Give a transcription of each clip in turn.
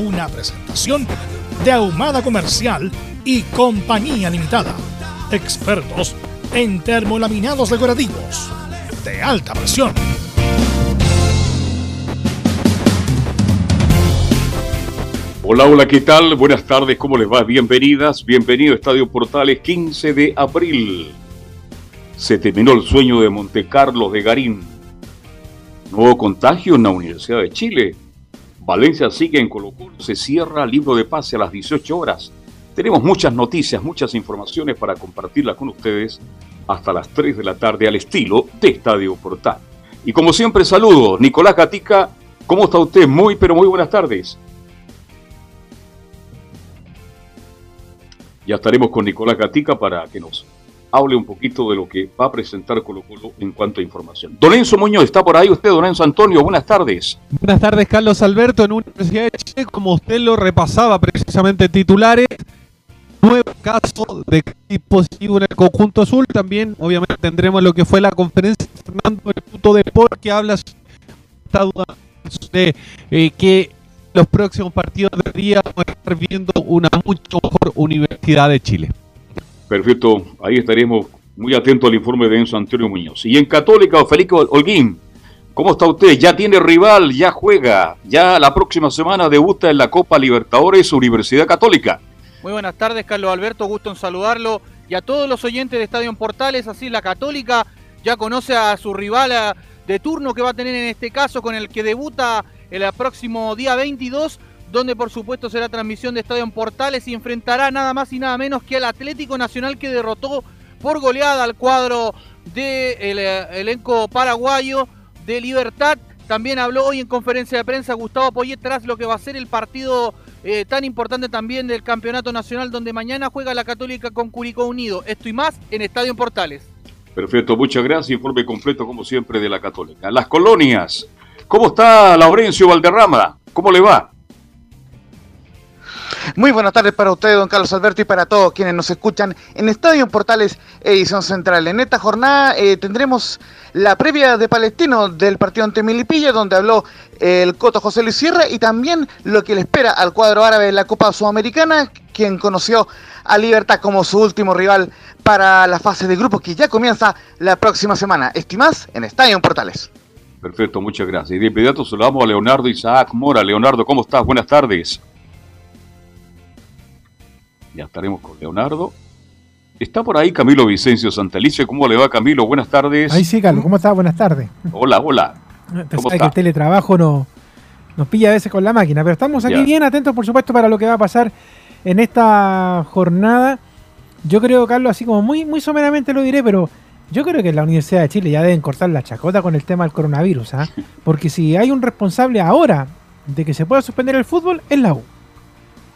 una presentación de Ahumada Comercial y Compañía Limitada. Expertos en termolaminados decorativos de alta presión. Hola, hola, ¿qué tal? Buenas tardes, ¿cómo les va? Bienvenidas, bienvenido a Estadio Portales 15 de abril. Se terminó el sueño de Monte Carlos de Garín. Nuevo contagio en la Universidad de Chile. Valencia sigue en Colo se cierra libro de pase a las 18 horas. Tenemos muchas noticias, muchas informaciones para compartirlas con ustedes hasta las 3 de la tarde al estilo de Estadio Portal. Y como siempre saludo, Nicolás Gatica, ¿cómo está usted? Muy, pero muy buenas tardes. Ya estaremos con Nicolás Gatica para que nos hable un poquito de lo que va a presentar Colo Colo en cuanto a información. Don Enzo Muñoz, ¿está por ahí usted, don Enzo Antonio? Buenas tardes. Buenas tardes, Carlos Alberto. En Universidad de Chile, como usted lo repasaba precisamente titulares, nuevo caso de positivo en el conjunto azul. También, obviamente, tendremos lo que fue la conferencia de Fernando del Punto de Sport, que habla de eh, que los próximos partidos de día vamos a estar viendo una mucho mejor Universidad de Chile. Perfecto, ahí estaremos muy atentos al informe de Enzo Antonio Muñoz. Y en Católica, Felipe Holguín, ¿cómo está usted? Ya tiene rival, ya juega, ya la próxima semana debuta en la Copa Libertadores Universidad Católica. Muy buenas tardes, Carlos Alberto, gusto en saludarlo. Y a todos los oyentes de Estadio Portales, así la Católica ya conoce a su rival de turno que va a tener en este caso, con el que debuta el próximo día 22, donde por supuesto será transmisión de Estadio Portales y enfrentará nada más y nada menos que al Atlético Nacional que derrotó por goleada al cuadro del de eh, elenco paraguayo de Libertad. También habló hoy en conferencia de prensa Gustavo Poyet tras lo que va a ser el partido eh, tan importante también del Campeonato Nacional, donde mañana juega la Católica con Curicó Unido. Esto y más en Estadio Portales. Perfecto, muchas gracias. Informe completo, como siempre, de la Católica. Las colonias ¿Cómo está Laurencio Valderrama? ¿Cómo le va? Muy buenas tardes para usted, don Carlos Alberto, y para todos quienes nos escuchan en Estadio Portales Edición Central. En esta jornada eh, tendremos la previa de Palestino del partido ante Milipilla, donde habló el Coto José Luis Sierra, y también lo que le espera al cuadro árabe en la Copa Sudamericana, quien conoció a Libertad como su último rival para la fase de grupos que ya comienza la próxima semana. Estimás en Estadio Portales. Perfecto, muchas gracias. Y de inmediato saludamos a Leonardo Isaac Mora. Leonardo, ¿cómo estás? Buenas tardes. Ya estaremos con Leonardo. Está por ahí Camilo Vicencio Santalice. ¿Cómo le va, Camilo? Buenas tardes. Ahí sí, Carlos. ¿Cómo estás? Buenas tardes. Hola, hola. ¿Cómo que el teletrabajo no, nos pilla a veces con la máquina, pero estamos aquí bien atentos, por supuesto, para lo que va a pasar en esta jornada. Yo creo, Carlos, así como muy, muy someramente lo diré, pero yo creo que en la Universidad de Chile ya deben cortar la chacota con el tema del coronavirus, ¿ah? porque si hay un responsable ahora de que se pueda suspender el fútbol, es la U.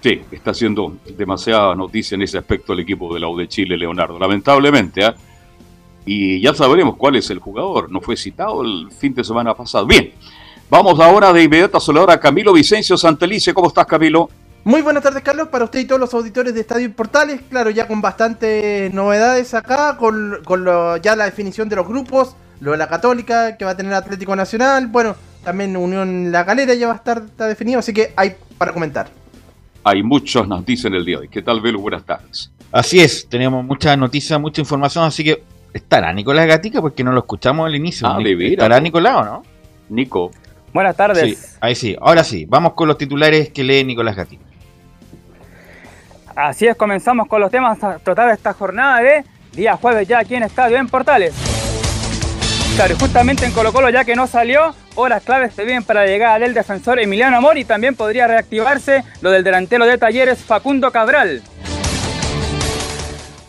Sí, está haciendo demasiada noticia en ese aspecto el equipo de la U Chile, Leonardo. Lamentablemente, ¿ah? Y ya sabremos cuál es el jugador. No fue citado el fin de semana pasado. Bien, vamos ahora de inmediato a saludar a Camilo Vicencio Santelice. ¿Cómo estás, Camilo? Muy buenas tardes, Carlos, para usted y todos los auditores de Estadio Portales. Claro, ya con bastantes novedades acá, con, ya la definición de los grupos, lo de la Católica, que va a tener Atlético Nacional. Bueno, también Unión La Galera ya va a estar definido, así que hay para comentar. Hay muchas noticias en el día de hoy. ¿Qué tal, Velo? Buenas tardes. Así es, tenemos muchas noticias, mucha información, así que estará Nicolás Gatica porque no lo escuchamos al inicio. Ah, de ¿Estará Nicolás o no? Nico. Buenas tardes. Sí, ahí sí, ahora sí, vamos con los titulares que lee Nicolás Gatica. Así es, comenzamos con los temas a tratar esta jornada de día jueves ya aquí en Estadio en Portales. Claro, justamente en Colo Colo ya que no salió, horas claves se vienen para la llegada del defensor Emiliano Amor y también podría reactivarse lo del delantero de Talleres Facundo Cabral.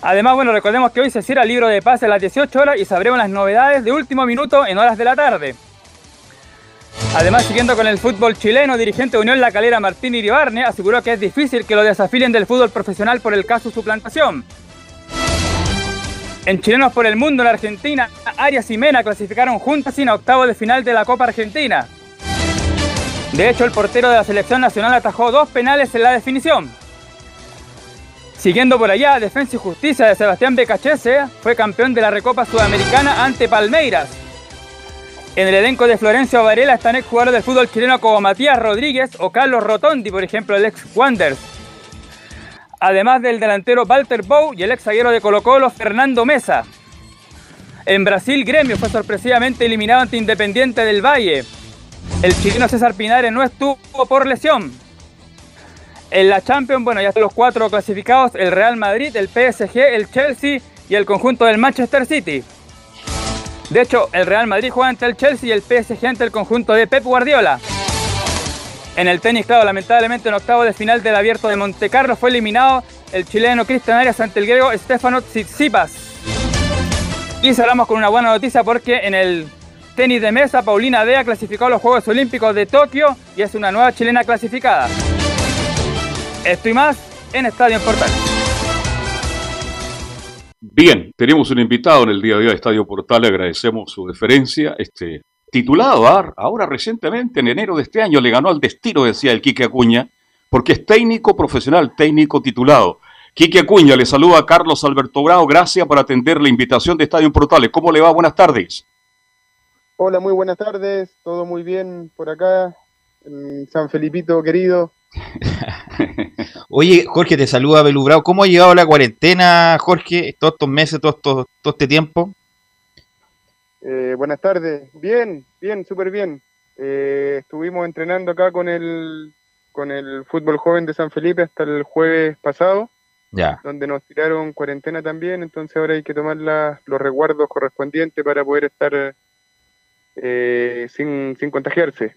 Además, bueno, recordemos que hoy se cierra el libro de pase a las 18 horas y sabremos las novedades de último minuto en horas de la tarde. Además, siguiendo con el fútbol chileno, dirigente de Unión La Calera Martín Iribarne aseguró que es difícil que lo desafilen del fútbol profesional por el caso suplantación. En Chilenos por el Mundo, en Argentina, Arias y Mena clasificaron juntas sin octavo de final de la Copa Argentina. De hecho, el portero de la selección nacional atajó dos penales en la definición. Siguiendo por allá, Defensa y Justicia de Sebastián Becachese fue campeón de la Recopa Sudamericana ante Palmeiras. En el elenco de Florencio Varela están exjugadores del fútbol chileno como Matías Rodríguez o Carlos Rotondi, por ejemplo, el ex Wanders. Además del delantero Walter Bow y el ex zaguero de Colo Colo Fernando Mesa. En Brasil, Gremio fue sorpresivamente eliminado ante Independiente del Valle. El chileno César Pinares no estuvo por lesión. En la Champions, bueno, ya están los cuatro clasificados, el Real Madrid, el PSG, el Chelsea y el conjunto del Manchester City. De hecho, el Real Madrid juega ante el Chelsea y el PSG ante el conjunto de Pep Guardiola. En el tenis, claro, lamentablemente en octavo de final del Abierto de Montecarlo fue eliminado el chileno Cristian Arias ante el griego Stefano Tsitsipas. Y cerramos con una buena noticia porque en el tenis de mesa Paulina Dea clasificó a los Juegos Olímpicos de Tokio y es una nueva chilena clasificada. Esto y más en Estadio Portal. Bien, tenemos un invitado en el día de hoy a Estadio Portal, agradecemos su deferencia. Este, titulado ahora recientemente, en enero de este año, le ganó al destino, decía el Quique Acuña, porque es técnico profesional, técnico titulado. Quique Acuña, le saluda a Carlos Alberto Bravo, gracias por atender la invitación de Estadio Portales. ¿Cómo le va? Buenas tardes. Hola, muy buenas tardes, todo muy bien por acá, en San Felipito querido. Oye, Jorge, te saluda Belubrao. ¿Cómo ha llevado la cuarentena, Jorge, todos estos meses, todo, todo, este tiempo? Eh, buenas tardes. Bien, bien, súper bien. Eh, estuvimos entrenando acá con el, con el fútbol joven de San Felipe hasta el jueves pasado. Ya. Donde nos tiraron cuarentena también, entonces ahora hay que tomar los resguardos correspondientes para poder estar eh, sin, sin contagiarse.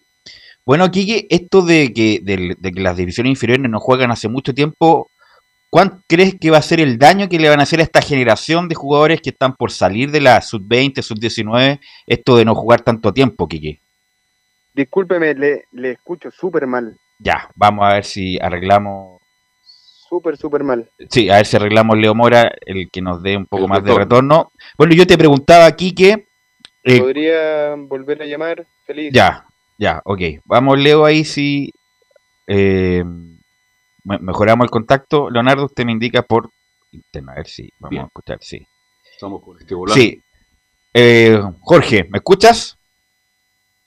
Bueno, Kiki, esto de que, de, que las divisiones inferiores no juegan hace mucho tiempo, ¿cuánto crees que va a ser el daño que le van a hacer a esta generación de jugadores que están por salir de la sub-20, sub-19, esto de no jugar tanto tiempo, Kiki? Discúlpeme, le, le escucho súper mal. Ya, vamos a ver si arreglamos. Súper, súper mal. Sí, a ver si arreglamos Leo Mora, el que nos dé un poco más de retorno. Bueno, yo te preguntaba, Kike. Eh, ¿Podría volver a llamar? Feliz. Ya, ya, ok. Vamos, Leo, ahí si eh, mejoramos el contacto. Leonardo, usted me indica por interno. A ver si vamos a escuchar, sí. Estamos con este volante. Sí. Eh, Jorge, ¿me escuchas?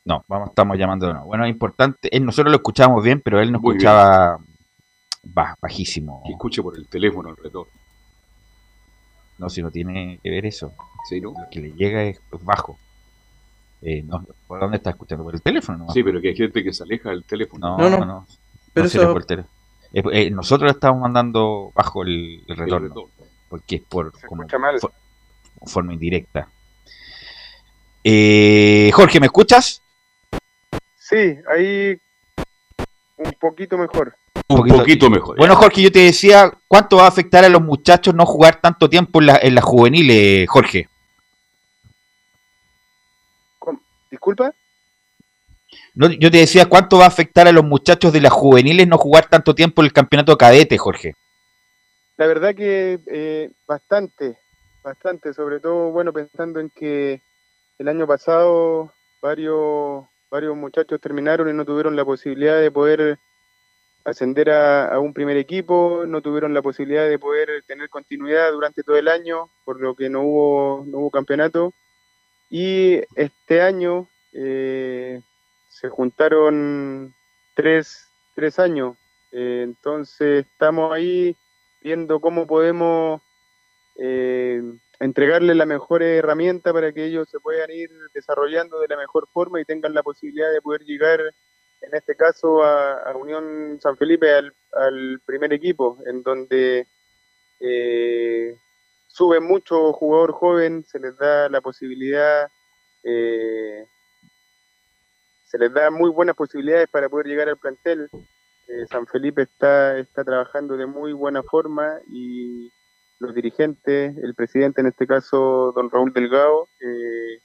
No, vamos, estamos llamando de nuevo. Bueno, es importante. nosotros lo escuchábamos bien, pero él no escuchaba bajísimo. Que escuche por el teléfono alrededor. No, si no tiene que ver eso. Sí, ¿no? Lo que le llega es bajo. Eh, no, ¿Por dónde está escuchando? ¿Por el teléfono? Sí, pero que hay gente que se aleja del teléfono. No, no, no. Pero eso... Eh, eh, nosotros estamos mandando bajo el, retorno, Porque es por como, forma indirecta. Jorge, ¿me escuchas? Sí, ahí un poquito mejor. Un poquito, mejor. Bueno, Jorge, yo te decía, ¿cuánto va a afectar a los muchachos no jugar tanto tiempo en la, en la juvenil, Jorge? Disculpa. Yo te decía, ¿cuánto va a afectar a los muchachos de las juveniles no jugar tanto tiempo el campeonato cadete, Jorge? La verdad que eh, bastante, bastante, sobre todo, bueno, pensando en que el año pasado varios, varios muchachos terminaron y no tuvieron la posibilidad de poder ascender a, un primer equipo, no tuvieron la posibilidad de poder tener continuidad durante todo el año, por lo que no hubo, no hubo campeonato. Y este año eh, se juntaron tres, tres años. Eh, entonces estamos ahí viendo cómo podemos eh, entregarles la mejor herramienta para que ellos se puedan ir desarrollando de la mejor forma y tengan la posibilidad de poder llegar en este caso a, Unión San Felipe al, primer equipo, en donde eh, sube mucho jugador joven, se les da la posibilidad, eh, se les da muy buenas posibilidades para poder llegar al plantel. Eh, San Felipe está, está trabajando de muy buena forma y los dirigentes, el presidente en este caso, don Raúl Delgado, eh,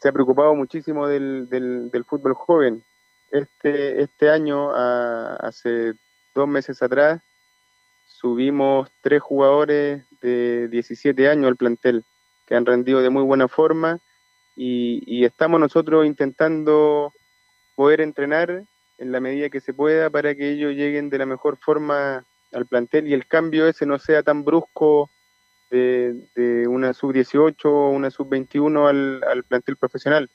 se ha preocupado muchísimo del, del, fútbol joven. Este, este año, hace dos meses atrás, subimos tres jugadores de 17 años al plantel que han rendido de muy buena forma y, y estamos nosotros intentando poder entrenar en la medida que se pueda para que ellos lleguen de la mejor forma al plantel y el cambio ese no sea tan brusco de, una sub-18 o una sub-21 al, al, plantel profesional.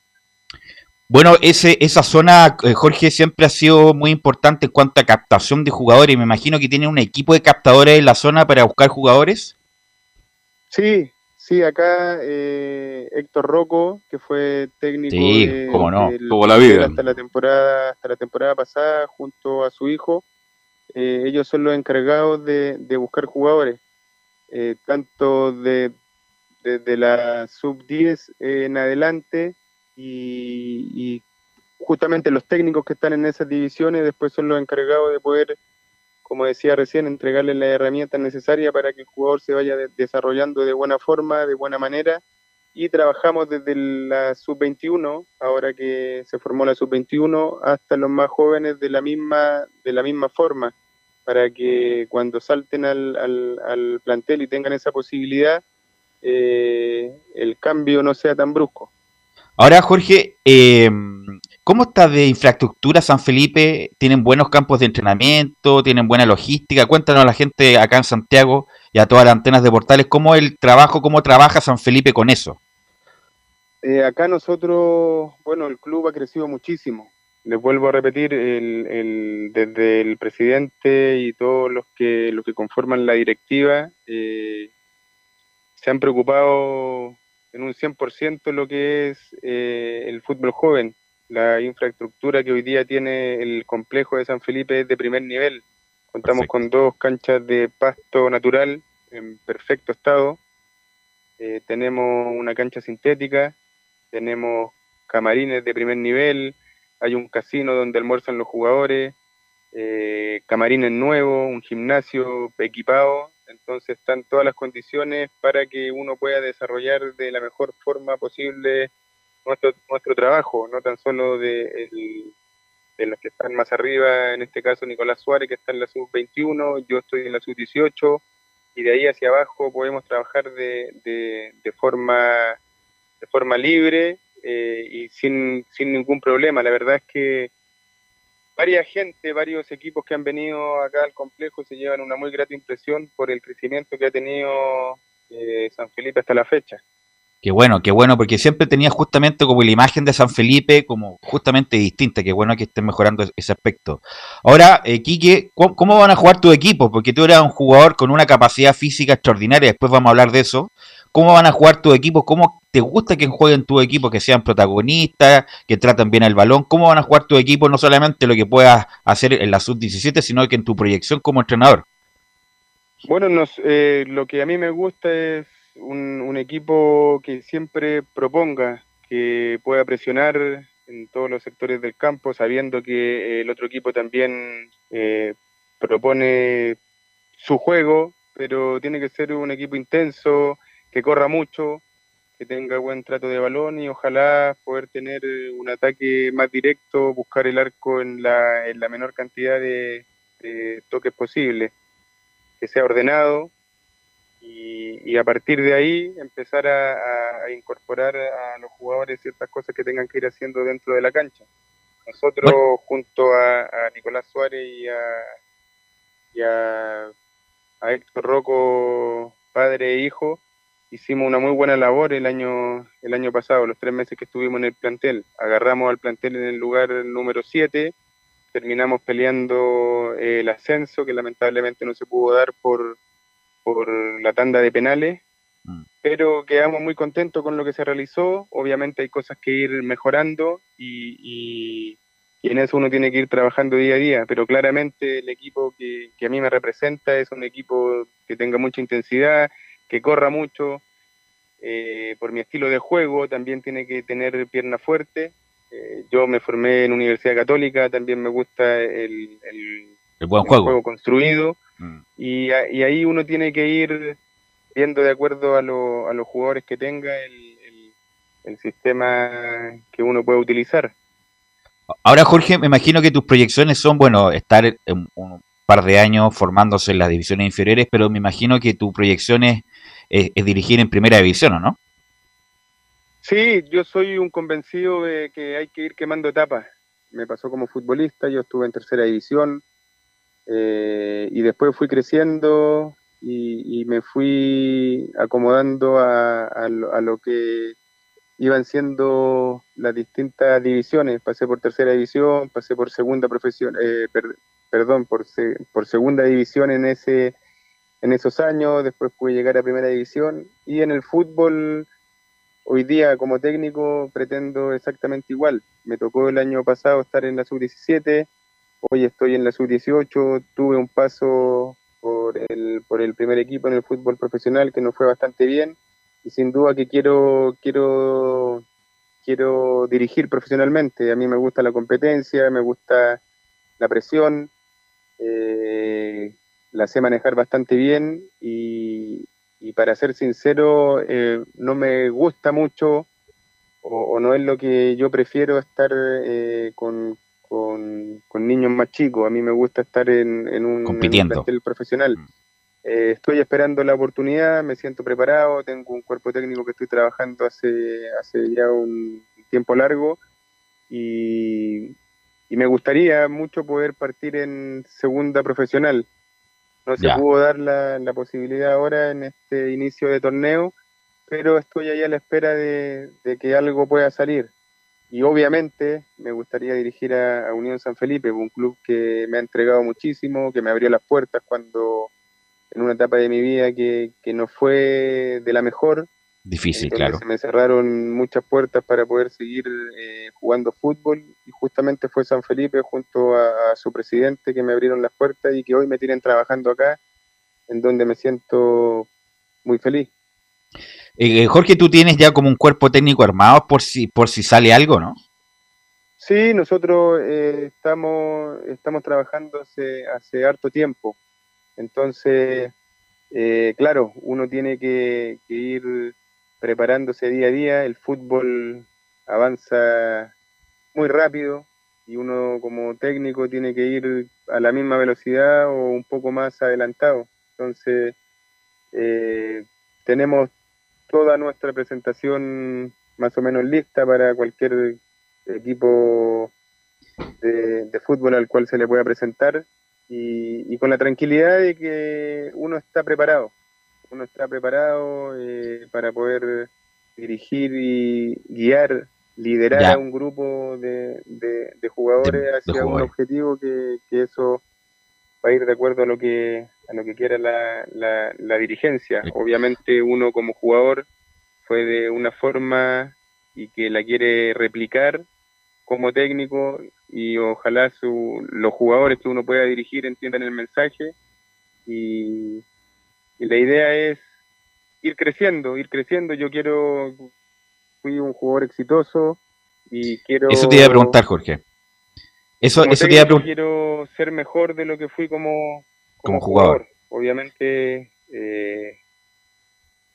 Bueno, ese, esa zona, eh, Jorge, siempre ha sido muy importante en cuanto a captación de jugadores. Me imagino que tiene un equipo de captadores en la zona para buscar jugadores. Sí, sí, acá eh, Héctor Rocco, que fue técnico sí, cómo no, tuvo la vida. hasta la temporada, hasta la temporada pasada, junto a su hijo, eh, ellos son los encargados de, buscar jugadores, eh, tanto de, la sub-10 en adelante y, justamente los técnicos que están en esas divisiones después son los encargados de poder, como decía recién, entregarles las herramientas necesarias para que el jugador se vaya desarrollando de buena forma, de buena manera. Y trabajamos desde la sub-21, ahora que se formó la sub-21, hasta los más jóvenes de la misma, de la misma forma para que cuando salten al, al, plantel y tengan esa posibilidad, eh, el cambio no sea tan brusco. Ahora, Jorge, eh, ¿cómo está de infraestructura San Felipe? ¿Tienen buenos campos de entrenamiento? ¿Tienen buena logística? Cuéntanos a la gente acá en Santiago y a todas las antenas de portales, ¿cómo el trabajo, cómo trabaja San Felipe con eso? Eh, acá nosotros, bueno, el club ha crecido muchísimo les vuelvo a repetir, el, desde el presidente y todos los que, los que conforman la directiva eh, se han preocupado en un 100% lo que es eh, el fútbol joven. La infraestructura que hoy día tiene el complejo de San Felipe es de primer nivel. Contamos con dos canchas de pasto natural en perfecto estado. Eh, tenemos una cancha sintética, tenemos camarines de primer nivel, hay un casino donde almuerzan los jugadores, eh, camarines nuevos, un gimnasio equipado, entonces están todas las condiciones para que uno pueda desarrollar de la mejor forma posible nuestro, nuestro trabajo, no tan solo de, de los que están más arriba, en este caso Nicolás Suárez, que está en la sub-21, yo estoy en la sub-18, y de ahí hacia abajo podemos trabajar de, de, de forma de forma libre eh, y sin, sin ningún problema. La verdad es que varias gente, varios equipos que han venido acá al complejo se llevan una muy grata impresión por el crecimiento que ha tenido eh, San Felipe hasta la fecha. Qué bueno, qué bueno, porque siempre tenía justamente como la imagen de San Felipe como justamente distinta, qué bueno que estén mejorando ese aspecto. Ahora, eh, Quique, ¿cómo, van a jugar tu equipo? Porque tú eras un jugador con una capacidad física extraordinaria, después vamos a hablar de eso. ¿Cómo van a jugar tu equipo? ¿Cómo te gusta que jueguen tu equipo, que sean protagonistas, que traten bien el balón? ¿Cómo van a jugar tu equipo? No solamente lo que puedas hacer en la sub-17, sino que en tu proyección como entrenador. Bueno, eh, lo que a mí me gusta es un, equipo que siempre proponga, que pueda presionar en todos los sectores del campo, sabiendo que el otro equipo también eh, propone su juego, pero tiene que ser un equipo intenso, que corra mucho, que tenga buen trato de balón y ojalá poder tener un ataque más directo, buscar el arco en la, en la menor cantidad de, de toques posible, que sea ordenado, y, a partir de ahí empezar a, incorporar a los jugadores ciertas cosas que tengan que ir haciendo dentro de la cancha. Nosotros, junto a, Nicolás Suárez y a, a, Héctor Rocco, padre e hijo, hicimos una muy buena labor el año, el año pasado, los tres meses que estuvimos en el plantel. Agarramos al plantel en el lugar número 7, terminamos peleando el ascenso, que lamentablemente no se pudo dar por, por la tanda de penales, mm. pero quedamos muy contentos con lo que se realizó. Obviamente hay cosas que ir mejorando y, y en eso uno tiene que ir trabajando día a día, pero claramente el equipo que, que a mí me representa es un equipo que tenga mucha intensidad, que corra mucho, eh, por mi estilo de juego también tiene que tener pierna fuerte. Eh, yo me formé en Universidad Católica, también me gusta el, el, buen juego. construido mm. y, y, ahí uno tiene que ir viendo de acuerdo a, lo, a los jugadores que tenga el, el sistema que uno puede utilizar. Ahora, Jorge, me imagino que tus proyecciones son, bueno, estar en un par de años formándose en las divisiones inferiores, pero me imagino que tu proyección es, dirigir en primera división, no? Sí, yo soy un convencido de que hay que ir quemando etapas. Me pasó como futbolista, yo estuve en tercera división eh, y después fui creciendo y, me fui acomodando a lo que iban siendo las distintas divisiones. Pasé por tercera división, pasé por segunda profesión, eh, perdón, por, por segunda división en ese en esos años, después pude llegar a primera división y en el fútbol hoy día como técnico pretendo exactamente igual. Me tocó el año pasado estar en la sub-17, hoy estoy en la sub-18, tuve un paso por el, por el primer equipo en el fútbol profesional que nos fue bastante bien y sin duda que quiero, quiero, quiero dirigir profesionalmente. A mí me gusta la competencia, me gusta la presión, eh, la sé manejar bastante bien y, para ser sincero, eh, no me gusta mucho o, no es lo que yo prefiero estar eh, con, con, niños más chicos. A mí me gusta estar en, un, en un profesional. Mm. Eh, estoy esperando la oportunidad, me siento preparado, tengo un cuerpo técnico que estoy trabajando hace, hace ya un tiempo largo y, me gustaría mucho poder partir en segunda profesional. No se pudo dar la, la, posibilidad ahora en este inicio de torneo, pero estoy ahí a la espera de, que algo pueda salir. Y obviamente me gustaría dirigir a Unión San Felipe, un club que me ha entregado muchísimo, que me abrió las puertas cuando en una etapa de mi vida que, no fue de la mejor. Difícil, claro. Se me cerraron muchas puertas para poder seguir eh, jugando fútbol y justamente fue San Felipe junto a, su presidente que me abrieron las puertas y que hoy me tienen trabajando acá, en donde me siento muy feliz. Eh, Jorge, tú tienes ya como un cuerpo técnico armado por si, por si sale algo, ¿no? Sí, nosotros eh, estamos, estamos trabajando hace, hace harto tiempo. Entonces, eh, claro, uno tiene que, ir preparándose día a día, el fútbol avanza muy rápido y uno como técnico tiene que ir a la misma velocidad o un poco más adelantado. Entonces, eh, tenemos toda nuestra presentación más o menos lista para cualquier equipo de fútbol al cual se le pueda presentar y, con la tranquilidad de que uno está preparado, uno está preparado eh, para poder dirigir y guiar, liderar a un grupo de, jugadores hacia un objetivo que, eso va a ir de acuerdo a lo que a lo que quiera la, la, dirigencia. Obviamente uno como jugador fue de una forma y que la quiere replicar como técnico y ojalá su, los jugadores que uno pueda dirigir entiendan el mensaje y, la idea es ir creciendo, ir creciendo. Yo quiero, fui un jugador exitoso y quiero... Eso te iba a preguntar, Jorge. Eso, eso te iba a preguntar. Quiero ser mejor de lo que fui como, como, jugador. Obviamente eh,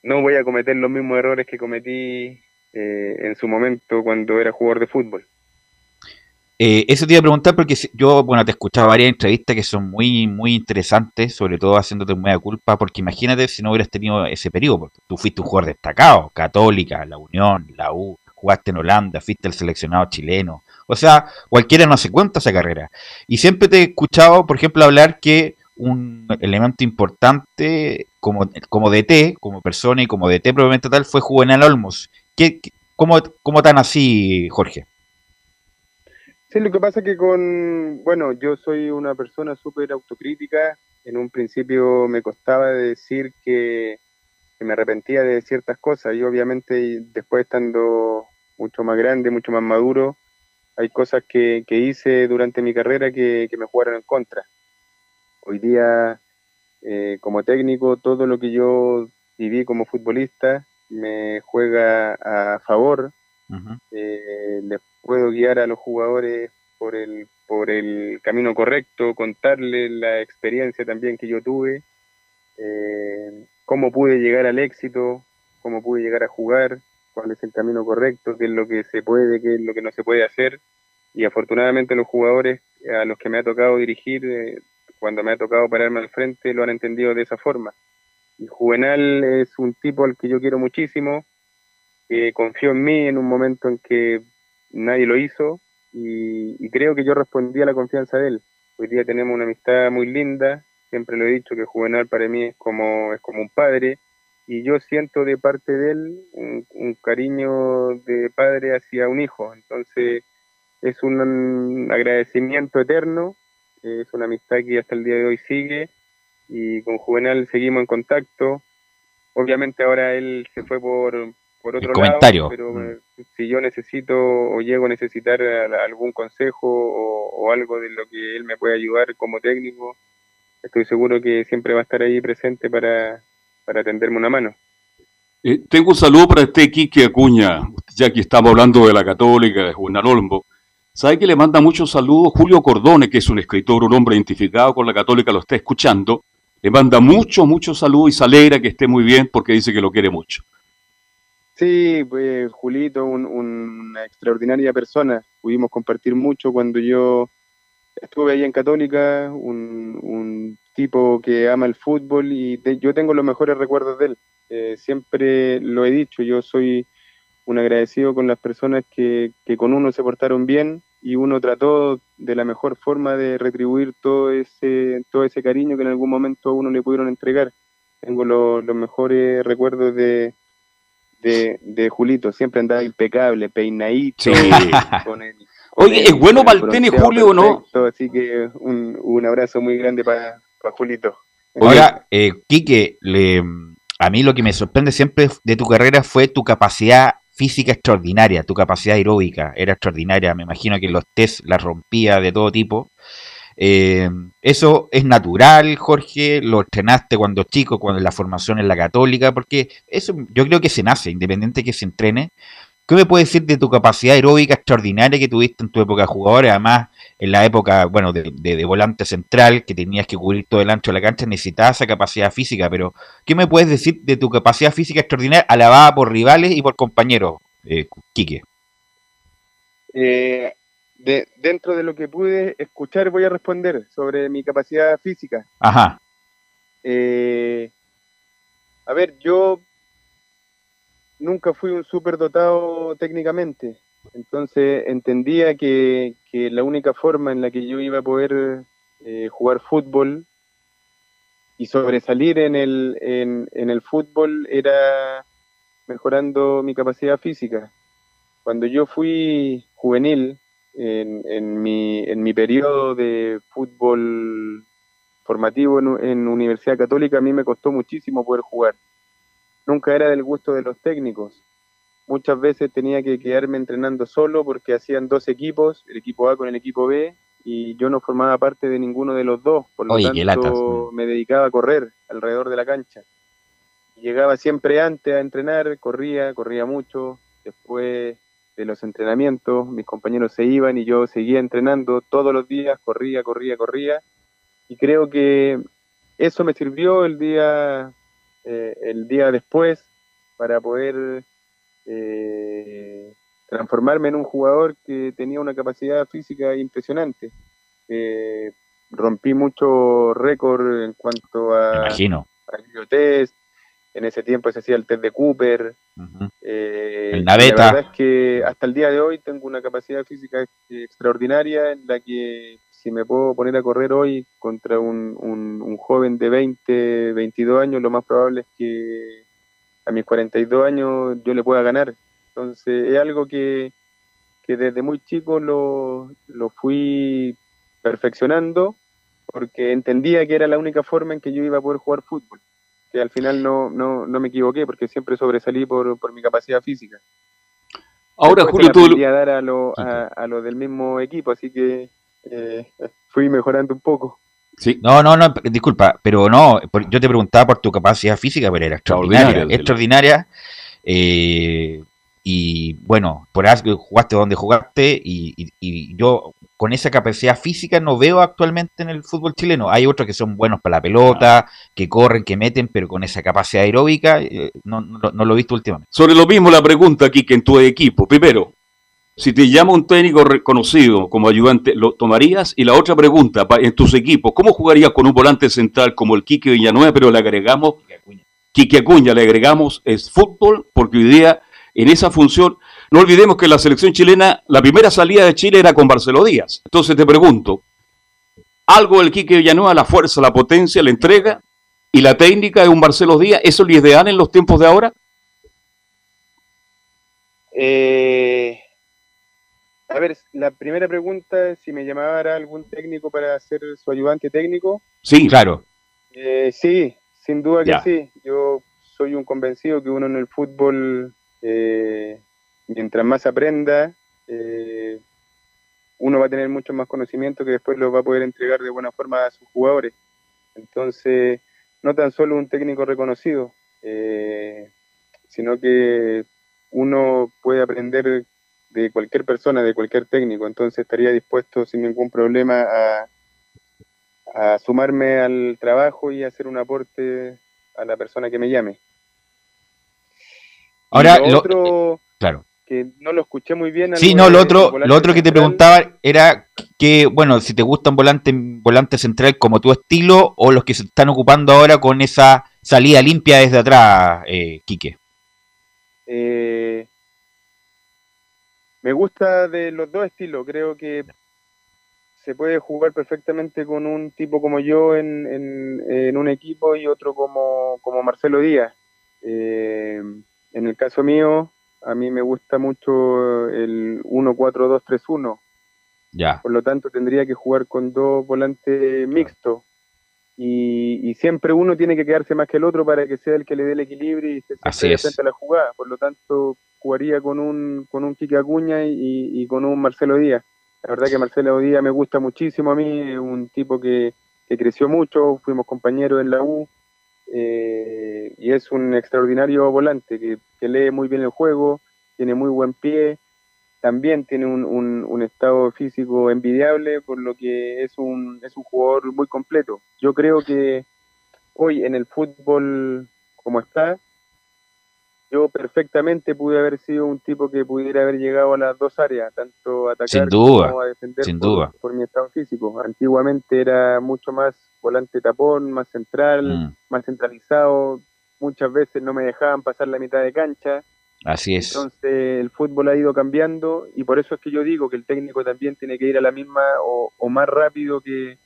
no voy a cometer los mismos errores que cometí eh, en su momento cuando era jugador de fútbol. Eh, eso te iba a preguntar porque yo, bueno, te he escuchado varias entrevistas que son muy, muy interesantes, sobre todo haciéndote media culpa, porque imagínate si no hubieras tenido ese periodo, porque tú fuiste un jugador destacado, Católica, la Unión, la U, jugaste en Holanda, fuiste el seleccionado chileno, o sea, cualquiera no se cuenta esa carrera. Y siempre te he escuchado, por ejemplo, hablar que un elemento importante como, como DT, como persona y como DT probablemente tal, fue Juvenal Olmos. ¿Qué, cómo, ¿Cómo tan así, Jorge? Sí, lo que pasa es que con, bueno, yo soy una persona súper autocrítica. En un principio me costaba decir que, me arrepentía de ciertas cosas y obviamente después estando mucho más grande, mucho más maduro, hay cosas que, hice durante mi carrera que, me jugaron en contra. Hoy día, eh, como técnico, todo lo que yo viví como futbolista me juega a favor. Eh, les puedo guiar a los jugadores por el, por el camino correcto, contarles la experiencia también que yo tuve, eh, cómo pude llegar al éxito, cómo pude llegar a jugar, cuál es el camino correcto, qué es lo que se puede, qué es lo que no se puede hacer. Y afortunadamente los jugadores a los que me ha tocado dirigir, eh, cuando me ha tocado pararme al frente, lo han entendido de esa forma. Y Juvenal es un tipo al que yo quiero muchísimo, confió en mí en un momento en que nadie lo hizo y, creo que yo respondí a la confianza de él. Hoy día tenemos una amistad muy linda, siempre lo he dicho que Juvenal para mí es como, es como un padre, y yo siento de parte de él un, cariño de padre hacia un hijo. Entonces es un agradecimiento eterno, es una amistad que hasta el día de hoy sigue y con Juvenal seguimos en contacto. Obviamente ahora él se fue por, por otro lado, pero mm. si yo necesito o llego a necesitar algún consejo o, o algo de lo que él me puede ayudar como técnico, estoy seguro que siempre va a estar ahí presente para, para tenderme una mano. Eh, tengo un saludo para este Quique Acuña, ya que estamos hablando de la Católica, de Juvenal Olmo. ¿Sabe que le manda muchos saludos? Julio Cordone, que es un escritor, un hombre identificado con la Católica, lo está escuchando. Le manda muchos, muchos saludos y se alegra que esté muy bien porque dice que lo quiere mucho. Sí, pues Julito, una extraordinaria persona. Pudimos compartir mucho cuando yo estuve ahí en Católica, un, tipo que ama el fútbol y yo tengo los mejores recuerdos de él. Eh, siempre lo he dicho, yo soy un agradecido con las personas que, que, con uno se portaron bien y uno trató de la mejor forma de retribuir todo ese, todo ese cariño que en algún momento a uno le pudieron entregar. Tengo los mejores recuerdos de, de, de, Julito, siempre andaba impecable, peinadito, con el Oye, ¿es bueno para el tenis, Julio, o no? Así que un, un abrazo muy grande para Julito. Ahora, eh, Quique, le, a mí lo que me sorprende siempre de tu carrera fue tu capacidad física extraordinaria, tu capacidad aeróbica era extraordinaria. Me imagino que los test la rompía de todo tipo. Eh, eso es natural, Jorge, lo entrenaste cuando chico, cuando la formación en la católica, porque eso yo creo que se nace, independiente que se entrene, ¿Qué me puedes decir de tu capacidad aeróbica extraordinaria que tuviste en tu época de jugador? Además, en la época, bueno, de, volante central, que tenías que cubrir todo el ancho de la cancha, necesitabas esa capacidad física, pero ¿qué me puedes decir de tu capacidad física extraordinaria alabada por rivales y por compañeros, eh, Quique? Eh, de, dentro de lo que pude escuchar, voy a responder sobre mi capacidad física. Ajá. Eh, a ver, yo nunca fui un superdotado técnicamente. Entonces entendía que, la única forma en la que yo iba a poder eh, jugar fútbol y sobresalir en el, en, en el fútbol era mejorando mi capacidad física. Cuando yo fui juvenil, en, en, mi, en mi periodo de fútbol formativo en, en Universidad Católica, a mí me costó muchísimo poder jugar nunca era del gusto de los técnicos. Muchas veces tenía que quedarme entrenando solo porque hacían dos equipos, el equipo A con el equipo B, y yo no formaba parte de ninguno de los dos. Por lo tanto, me dedicaba a correr alrededor de la cancha. Llegaba siempre antes a entrenar, corría, corría mucho. Después de los entrenamientos, mis compañeros se iban y yo seguía entrenando todos los días, corría, corría, corría. Y creo que eso me sirvió el día eh, el día después para poder eh, transformarme en un jugador que tenía una capacidad física impresionante. Eh, rompí mucho récord en cuanto a, imagino. test. En ese tiempo se hacía el test de Cooper. el naveta. La verdad es que hasta el día de hoy tengo una capacidad física extraordinaria en la que si me puedo poner a correr hoy contra un, un, joven de 20, 22 años, lo más probable es que a mis 42 años yo le pueda ganar. Entonces es algo que, que desde muy chico lo, lo fui perfeccionando porque entendía que era la única forma en que yo iba a poder jugar fútbol. Que al final no, no, no me equivoqué porque siempre sobresalí por, por mi capacidad física. Ahora, Después Julio, tú... a dar a los a, a los del mismo equipo, así que eh, fui mejorando un poco. Sí. No, no, no, disculpa, pero no, yo te preguntaba por tu capacidad física, pero era extraordinaria, Extraordinaria, extraordinaria. eh, y bueno, por algo jugaste donde jugaste y, y- y yo con esa capacidad física no veo actualmente en el fútbol chileno. Hay otros que son buenos para la pelota, que corren, que meten, pero con esa capacidad aeróbica eh, no, no, no lo he visto últimamente. Sobre lo mismo la pregunta aquí que en tu equipo. Primero, si te llama un técnico reconocido como ayudante, ¿lo tomarías? Y la otra pregunta, en tus equipos, ¿cómo jugarías con un volante central como el Quique Villanueva, pero le agregamos, Quique Acuña, le agregamos es fútbol, porque hoy día en esa función, no olvidemos que la selección chilena, la primera salida de Chile era con Marcelo Díaz. Entonces te pregunto, ¿algo del Quique Villanueva, la fuerza, la potencia, la entrega y la técnica de un Marcelo Díaz, eso es lo ideal en los tiempos de ahora? Eh, a ver, la primera pregunta es si me llamara algún técnico para ser su ayudante técnico. Sí, claro. Eh, sí, sin duda que Ya. sí. Yo soy un convencido que uno en el fútbol, eh, mientras más aprenda, eh, uno va a tener mucho más conocimiento que después lo va a poder entregar de buena forma a sus jugadores. Entonces, no tan solo un técnico reconocido, eh, sino que uno puede aprender de cualquier persona, de cualquier técnico. Entonces, estaría dispuesto sin ningún problema a, a sumarme al trabajo y hacer un aporte a la persona que me llame. Ahora, lo lo- otro Claro. que no lo escuché muy bien. Sí, no, lo otro, lo otro que te preguntaba era que, bueno, si te gusta un volante, volante central como tu estilo o los que se están ocupando ahora con esa salida limpia desde atrás, eh, Quique. Eh, me gusta de los dos estilos. Creo que se puede jugar perfectamente con un tipo como yo en, en- en un equipo y otro como, como Marcelo Díaz. Eh, en el caso mío, a mí me gusta mucho el 1-4-2-3-1. Ya. Por lo tanto, tendría que jugar con dos volantes mixtos. Y, y siempre uno tiene que quedarse más que el otro para que sea el que le dé el equilibrio y esté siempre Así es. a la jugada. Por lo tanto, jugaría con un, con un Quique Acuña y, y con un Marcelo Díaz. La verdad que Marcelo Díaz me gusta muchísimo a mí, es un tipo que, que creció mucho, fuimos compañeros en la U eh, y es un extraordinario volante que, que lee muy bien el juego, tiene muy buen pie, también tiene un, un- un estado físico envidiable, por lo que es un, es un jugador muy completo. Yo creo que hoy en el fútbol como está, yo perfectamente pude haber sido un tipo que pudiera haber llegado a las dos áreas, tanto atacar Sin duda, como a defender sin por, duda. por mi estado físico. Antiguamente era mucho más volante tapón, más central, Mm, más centralizado. Muchas veces no me dejaban pasar la mitad de cancha. así es. Entonces el fútbol ha ido cambiando y por eso es que yo digo que el técnico también tiene que ir a la misma o, o más rápido que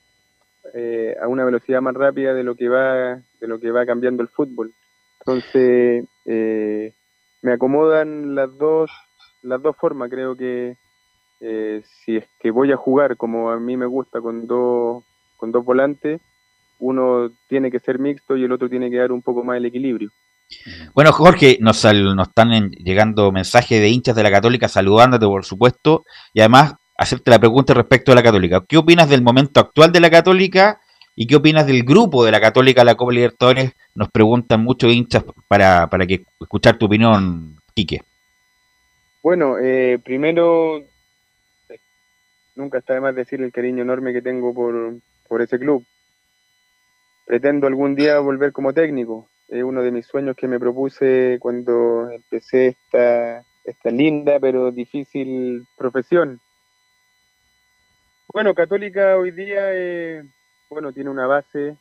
eh, a una velocidad más rápida de lo que va de lo que va cambiando el fútbol. Entonces eh, me acomodan las dos las dos formas. Creo que eh, si es que voy a jugar como a mí me gusta con dos con dos volantes, uno tiene que ser mixto y el otro tiene que dar un poco más el equilibrio. Bueno, Jorge, nos, nos están llegando mensajes de hinchas de la Católica saludándote, por supuesto, y además hacerte la pregunta respecto a la Católica. ¿Qué opinas del momento actual de la Católica y qué opinas del grupo de la Católica, la Copa Libertadores? Nos preguntan muchos hinchas para, para que escuchar tu opinión, Quique. Bueno, eh, primero, eh, nunca está de más decir el cariño enorme que tengo por, por ese club. Pretendo algún día volver como técnico. Es uno de mis sueños que me propuse cuando empecé esta, esta linda pero difícil profesión. Bueno, Católica hoy día eh, bueno, tiene una base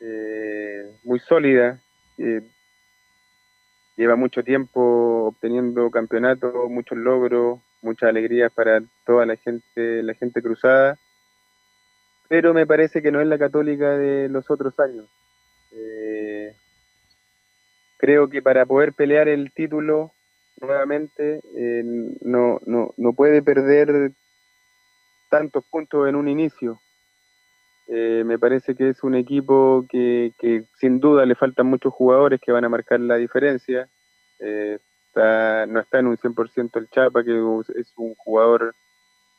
eh, muy sólida. lleva mucho tiempo obteniendo campeonatos, muchos logros, muchas alegrías para toda la gente, la gente cruzada, pero me parece que no es la católica de los otros años. Eh, creo que para poder pelear el título nuevamente eh, no, no, no puede perder tantos puntos en un inicio. Eh, me parece que es un equipo que, sin duda le faltan muchos jugadores que van a marcar la diferencia. Eh, está, no está en un 100% el Chapa, que es un jugador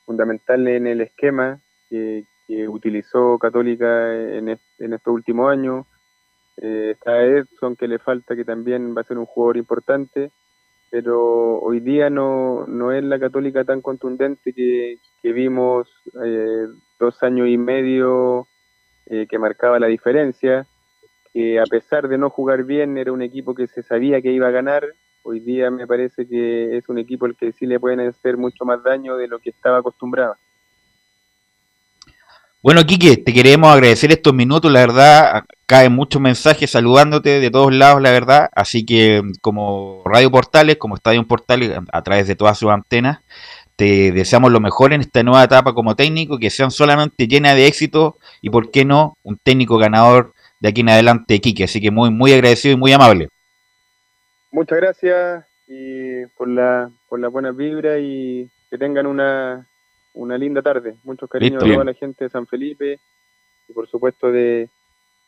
fundamental en el esquema que, utilizó Católica en, en estos últimos años. Eh, está Edson, que le falta, que también va a ser un jugador importante, pero hoy día no, no es la Católica tan contundente que, vimos eh, dos años y medio eh, que marcaba la diferencia, que a pesar de no jugar bien era un equipo que se sabía que iba a ganar, hoy día me parece que es un equipo al que sí le pueden hacer mucho más daño de lo que estaba acostumbrado. Bueno, Quique, te queremos agradecer estos minutos, la verdad, caen muchos mensajes saludándote de todos lados, la verdad, así que como Radio Portales, como Estadio Portales, a través de todas sus antenas, te deseamos lo mejor en esta nueva etapa como técnico, que sean solamente llenas de éxito y, por qué no, un técnico ganador de aquí en adelante, Quique, así que muy, muy agradecido y muy amable. Muchas gracias y por la, por la buena vibra y que tengan una, una linda tarde. Muchos cariños a toda la gente de San Felipe y por supuesto de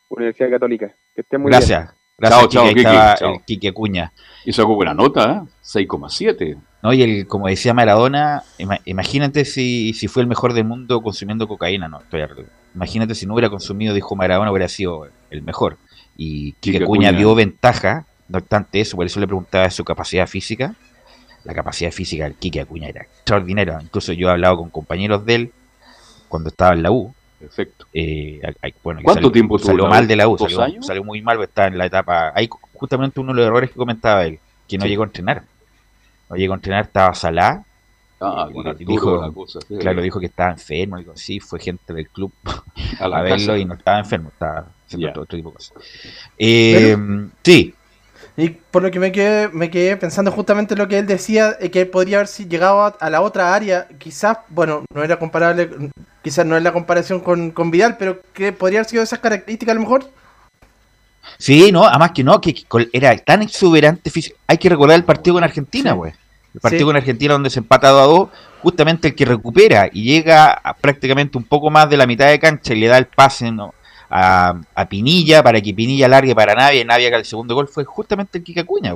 Universidad Católica. Que estén muy Gracias. bien. Gracias, chao, Quique, chao, Quique Cuña. Y sacó buena nota, ¿eh? 6,7. No, y el, como decía Maradona, imagínate si, si fue el mejor del mundo consumiendo cocaína, no, estoy Imagínate si no hubiera consumido, dijo Maradona, hubiera sido el mejor. Y Quique, Cuña, dio ventaja, no obstante eso, por eso le preguntaba su capacidad física. La capacidad física del Quique Acuña era extraordinaria. Incluso yo he hablado con compañeros de él cuando estaba en la U, Perfecto. Eh, bueno, ¿Cuánto salió, tiempo salió mal de la U? Salió, salió, muy mal, está en la etapa. Hay justamente uno de los errores que comentaba él, que no llegó a entrenar. No llegó a entrenar, estaba Salá. Ah, y, dijo, claro, dijo que estaba enfermo. Digo, sí, fue gente del club a, verlo y no estaba enfermo, estaba haciendo otro tipo de cosas. Eh, sí, y por lo que me quedé, me quedé pensando justamente lo que él decía, eh, que podría haber llegado a, la otra área, quizás, bueno, no era comparable, quizás no es la comparación con, con Vidal, pero que podría haber sido esas características a lo mejor. Sí, no, además que no, que era tan exuberante físico. Hay que recordar el partido con Argentina, güey. El partido con Argentina donde se empata 2 a 2, justamente el que recupera y llega a prácticamente un poco más de la mitad de cancha y le da el pase, ¿no? A, Pinilla para que Pinilla largue para Navia y Navia haga el segundo gol fue justamente el Kika Cuña.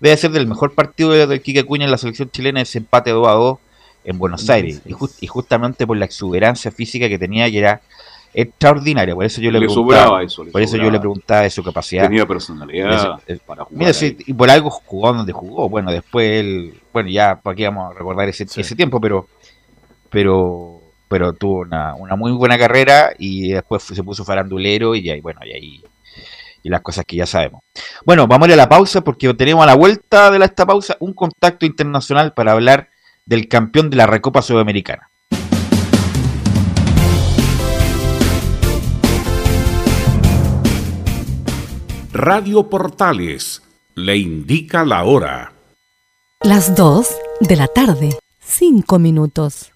Debe ser del mejor partido del Kika Cuña en la selección chilena ese empate 2 a 2 en Buenos Aires. Y, justamente por la exuberancia física que tenía, que era extraordinaria. Por eso yo le, preguntaba. por eso yo le preguntaba de su capacidad. Tenía personalidad para jugar. y por algo jugó donde jugó. Bueno, después él. Bueno, ya para qué vamos a recordar ese, ese tiempo, pero. Pero pero tuvo una, una muy buena carrera y después se puso farandulero y ahí, bueno, y ahí y las cosas que ya sabemos. Bueno, vamos a ir a la pausa porque tenemos a la vuelta de esta pausa un contacto internacional para hablar del campeón de la Recopa Sudamericana. Radio Portales le indica la hora. Las 2 de la tarde, 5 minutos.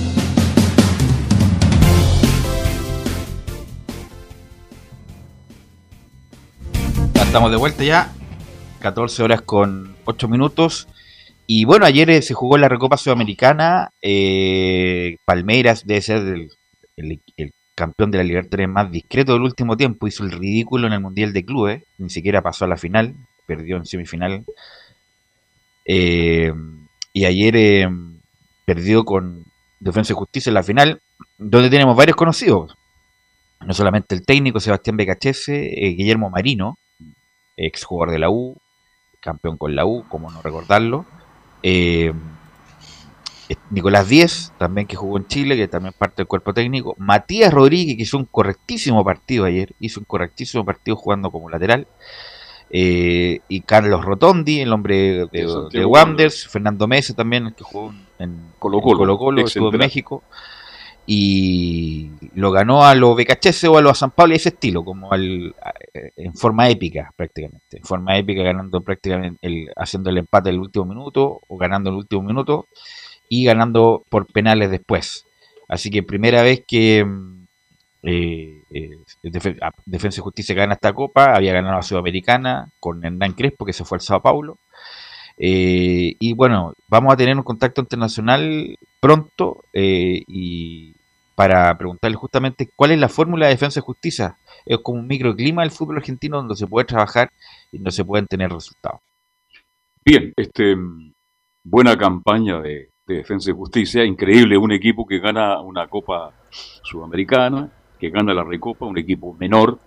Estamos de vuelta ya. 14 horas con 8 minutos. Y bueno, ayer eh, se jugó la Recopa Sudamericana. Eh, Palmeiras debe ser el, campeón de la Libertadores más discreto del último tiempo. Hizo el ridículo en el Mundial de Clubes. Ni siquiera pasó a la final. Perdió en semifinal. Eh, y ayer eh, perdió con Defensa y Justicia en la final. Donde tenemos varios conocidos. No solamente el técnico Sebastián Becachese, Guillermo Marino, ex jugador de la U, campeón con la U, como no recordarlo. Eh, Nicolás Díez, también que jugó en Chile, que también parte del cuerpo técnico. Matías Rodríguez, que hizo un correctísimo partido ayer, hizo un correctísimo partido jugando como lateral. Eh, y Carlos Rotondi, el hombre de, De Wanderers. Fernando Mesa también, que jugó en Colo-Colo, Colo Colo, ex estuvo en. México. Y lo ganó a los BKHS o a los San Pablo y ese estilo, como al, a- eh, en forma épica prácticamente. En forma épica ganando prácticamente, haciendo el empate el último minuto o ganando el último minuto y ganando por penales después. Así que primera vez que mm, eh, eh, Defe- a- Defensa y Justicia gana esta copa, había ganado la Sudamericana con Hernán Crespo que se fue al Sao Paulo. Eh, y bueno, vamos a tener un contacto internacional pronto eh, y para preguntarle justamente cuál es la fórmula de defensa y justicia. Es como un microclima del fútbol argentino donde se puede trabajar y no se pueden tener resultados. Bien, este, buena campaña de, de Defensa y Justicia. Increíble, un equipo que gana una Copa Sudamericana, que gana la Recopa, un equipo menor,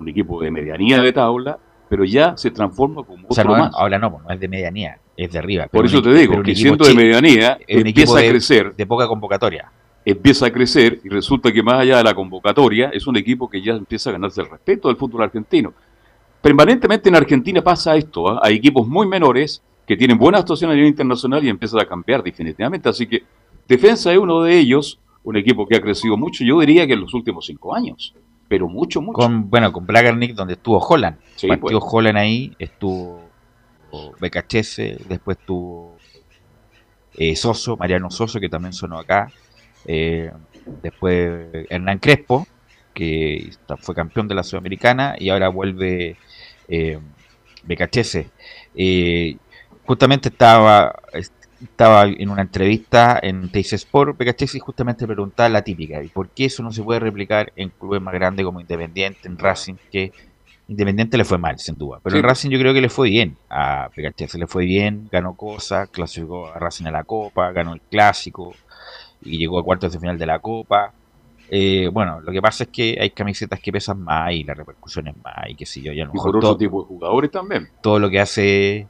un equipo de medianía de tabla, pero ya se transforma como O sea, otro no, más. ahora no, pues, no es de medianía, es de arriba. Por eso un te digo que siendo de medianía, empieza a crecer. De poca convocatoria. empieza a crecer y resulta que más allá de la convocatoria es un equipo que ya empieza a ganarse el respeto del fútbol argentino. Permanentemente en Argentina pasa esto, ¿ah? hay equipos muy menores que tienen buena actuación a nivel internacional y empiezan a cambiar definitivamente, así que Defensa es uno de ellos, un equipo que ha crecido mucho, yo diría que en los últimos cinco años, pero mucho, mucho. Con, bueno, con Bragarnik donde estuvo Holland. Sí, Partió pues. Holland ahí, estuvo Becachese, después estuvo eh, Soso, Mariano Soso, que también sonó acá. eh, después Hernán Crespo, que fue campeón de la Sudamericana y ahora vuelve eh, Becachese. Eh, justamente estaba, estaba en una entrevista en Teis Sport, Becachese, y justamente preguntaba la típica, ¿y por qué eso no se puede replicar en clubes más grandes como Independiente, en Racing, que Independiente le fue mal, sin duda. Pero Sí. en Racing yo creo que le fue bien a Becachese, le fue bien, ganó cosas, clasificó a Racing a la Copa, ganó el Clásico y llegó a cuartos de final de la Copa. Eh, bueno, lo que pasa es que hay camisetas que pesan más y la repercusión es más y qué sé yo. Y a lo y mejor por otro tipo de jugadores también. todo lo que hace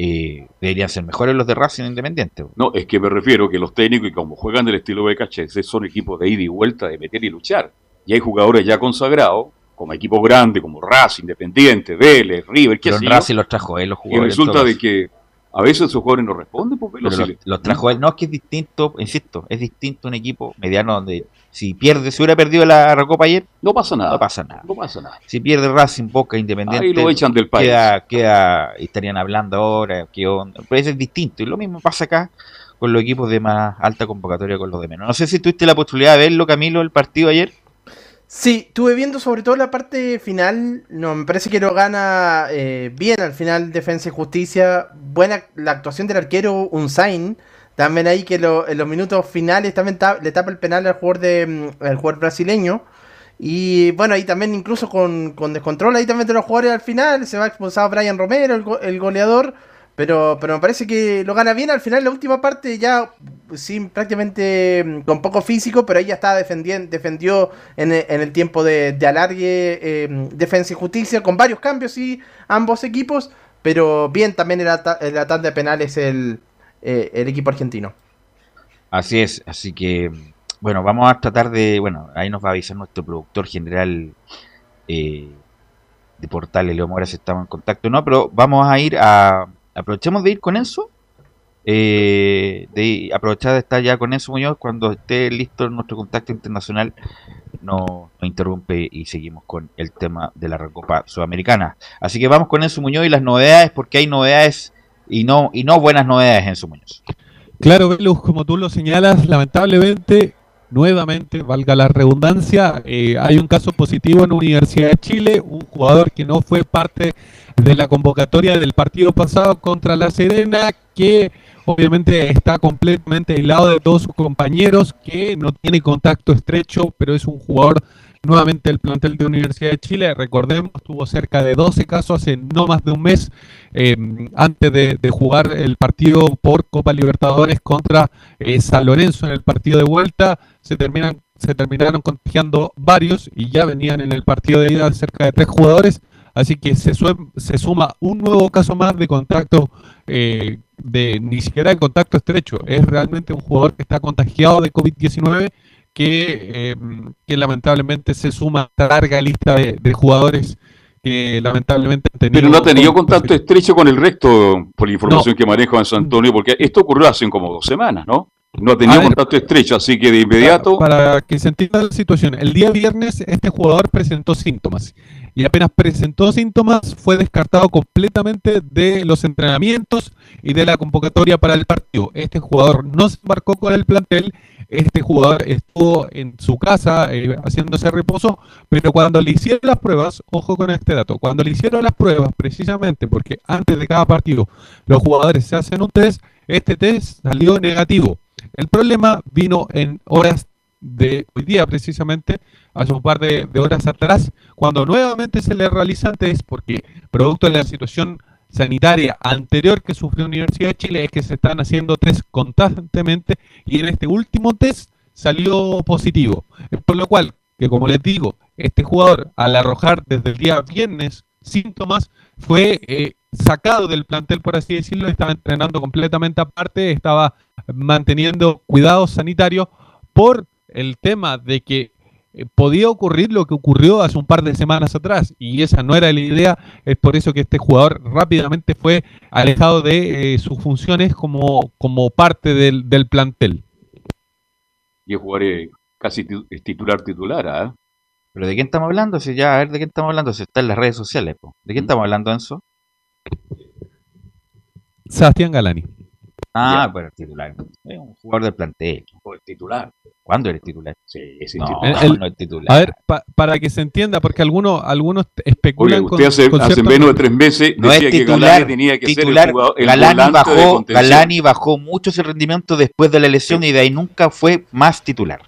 eh, deberían ser mejores los de Racing Independiente. No, es que me refiero que los técnicos, y como juegan del estilo de BKHS, son equipos de ida y vuelta, de meter y luchar. Y hay jugadores ya consagrados, como equipos grandes, como Racing, Independiente, Vélez, River, Pero en yo, Racing los trajo él, los y jugadores. en resulta de que a veces esos jugadores no responden, pues, los, le- los trajo él. No, es que es distinto, insisto, es distinto un equipo mediano donde si pierde, si hubiera perdido la Recopa ayer, no pasa nada. no pasa nada. No pasa nada. Si pierde Racing, Boca, Independiente, Ahí lo echan del país. queda, queda, estarían hablando ahora, qué onda. Pero eso es distinto. Y lo mismo pasa acá con los equipos de más alta convocatoria con los de menos. No sé si tuviste la posibilidad de verlo, Camilo, el partido ayer. Sí, estuve viendo sobre todo la parte final. No, me parece que lo gana eh, bien al final Defensa y Justicia. Buena la actuación del arquero Unsain. También ahí que lo- en los minutos finales también ta- le tapa el penal al jugador, de, mm, al jugador brasileño. Y bueno, ahí también incluso con, con descontrol ahí también de los jugadores al final. Se va expulsado Brian Romero, el, el goleador. Pero, pero me parece que lo gana bien al final. La última parte ya sí, prácticamente mm, con poco físico, pero ya estaba defendiendo, defendió en el, en el tiempo de, alargue eh, Defensa y Justicia, con varios cambios, sí, ambos equipos. Pero bien también en la tanda de penales el, eh, el equipo argentino. Así es, así que, bueno, vamos a tratar de, bueno, ahí nos va a avisar nuestro productor general eh, de Portales, Leo Mora, si estamos en contacto o no, pero vamos a ir a, aprovechemos de ir con Enzo, eh, de aprovechar de estar ya con Enzo Muñoz, cuando esté listo nuestro contacto internacional, nos, nos interrumpe y seguimos con el tema de la Recopa Sudamericana. Así que vamos con Enzo Muñoz y las novedades, porque hay novedades y no, y no buenas novedades, Enzo Muñoz. Claro, Velus, como tú lo señalas, lamentablemente, nuevamente, valga la redundancia, eh, hay un caso positivo en Universidad de Chile, un jugador que no fue parte de la convocatoria del partido pasado contra La Serena, que obviamente está completamente aislado de todos sus compañeros, que no tiene contacto estrecho, pero es un jugador nuevamente del plantel de Universidad de Chile. Recordemos, tuvo cerca de 12 casos en no más de un mes eh, antes de, jugar el partido por Copa Libertadores contra eh, San Lorenzo en el partido de vuelta. Se, terminan, se terminaron contagiando varios y ya venían en el partido de ida cerca de tres jugadores. Así que se, se suma un nuevo caso más de contacto, eh, de ni siquiera de contacto estrecho. Es realmente un jugador que está contagiado de COVID-19 que, eh, que lamentablemente se suma a esta larga lista de, de jugadores que lamentablemente han tenido Pero no ha tenido contacto estrecho con el resto, por la información que manejo en San Antonio, porque esto ocurrió hace como dos semanas, ¿no? No ha tenido contacto estrecho, así que de inmediato. Para que se entienda la situación, el día viernes este jugador presentó síntomas y apenas presentó síntomas fue descartado completamente de los entrenamientos y de la convocatoria para el partido. Este jugador no se embarcó con el plantel, este jugador estuvo en su casa eh, haciéndose reposo, pero cuando le hicieron las pruebas, ojo con este dato, cuando le hicieron las pruebas precisamente porque antes de cada partido los jugadores se hacen un test, este test salió negativo. El problema vino en horas de hoy día precisamente, hace un par de, horas atrás, cuando nuevamente se le realizan test, porque producto de la situación sanitaria anterior que sufrió Universidad de Chile es que se están haciendo test constantemente y en este último test salió positivo. Por lo cual, que como les digo, este jugador al arrojar desde el día viernes síntomas fue eh, sacado del plantel, por así decirlo, estaba entrenando completamente aparte, estaba manteniendo cuidados sanitarios por el tema de que eh, podía ocurrir lo que ocurrió hace un par de semanas atrás y esa no era la idea, es por eso que este jugador rápidamente fue alejado de eh, sus funciones como, como parte del, del plantel. Y el jugador es casi ti- es titular titular, ¿ah? ¿Pero de quién estamos hablando? Si ya, a ver, ¿de quién estamos hablando? Si está en las redes sociales, po. ¿De quién estamos hablando, Enzo? Sebastián Galani. Ah, bueno, titular. Es un jugador del plantel. el titular. ¿Cuándo eres titular? Sí, es no, El- el- no es titular. a ver, pa- para que se entienda, porque algunos, algunos Oye, especulan usted hace, con hace menos de tres meses no es decía que titular. Galani tenía que titular ser el, jugador, el Galani, bajó. Galani bajó mucho ese rendimiento después de la lesión y de ahí nunca fue más titular.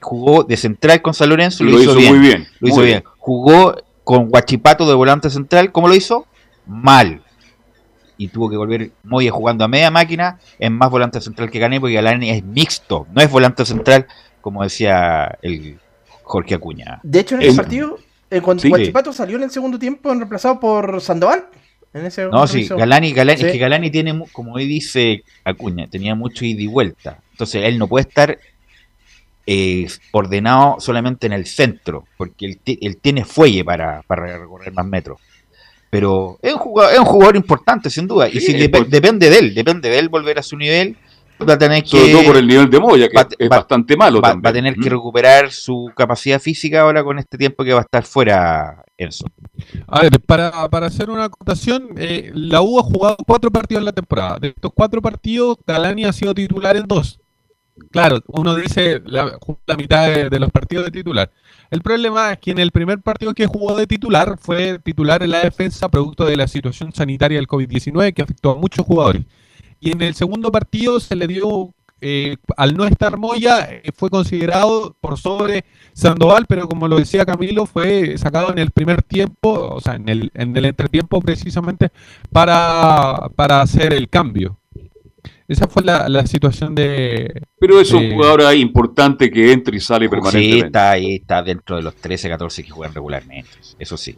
Jugó de central con San Lorenzo y Y lo, hizo, bien. muy bien, Lo hizo muy bien. bien. Jugó con Guachipato de volante central. ¿Cómo lo hizo? Mal. Y tuvo que volver Moya jugando a media máquina. Es más volante central que Galani porque Galani es mixto. No es volante central como decía el Jorge Acuña. De hecho, en Es- ese partido, eh, cuando Sí. Guachipato salió en el segundo tiempo reemplazado por Sandoval. En ese No, sí. Galani, Galani, Sí. es que Galani tiene, como hoy dice Acuña, tenía mucho ida y vuelta. Entonces él no puede estar eh, ordenado solamente en el centro, porque él tiene fuelle para, para recorrer más metros. Pero es un jugador, es un jugador importante, sin duda. y Sí, si por- depende de él, depende de él volver a su nivel, va a tener Sobre que... todo por el nivel de Moya, que va- es va- bastante malo va, también. va a tener que recuperar su capacidad física ahora con este tiempo que va a estar fuera Enzo. A ver, para, para hacer una acotación, eh, la U ha jugado cuatro partidos en la temporada. De estos cuatro partidos, Galani ha sido titular en dos. claro, uno dice la, la mitad de, de, los partidos de titular. El problema es que en el primer partido que jugó de titular fue titular en la defensa producto de la situación sanitaria del COVID-19 que afectó a muchos jugadores. Y en el segundo partido se le dio eh, al no estar Moya, eh, fue considerado por sobre Sandoval, pero como lo decía Camilo, fue sacado en el primer tiempo, o sea, en el, en el entretiempo precisamente para, para hacer el cambio. Esa fue la, la situación de. Pero es un jugador importante que entra y sale permanentemente. Sí, está ahí, está dentro de los 13, 14 que juegan regularmente. Eso sí.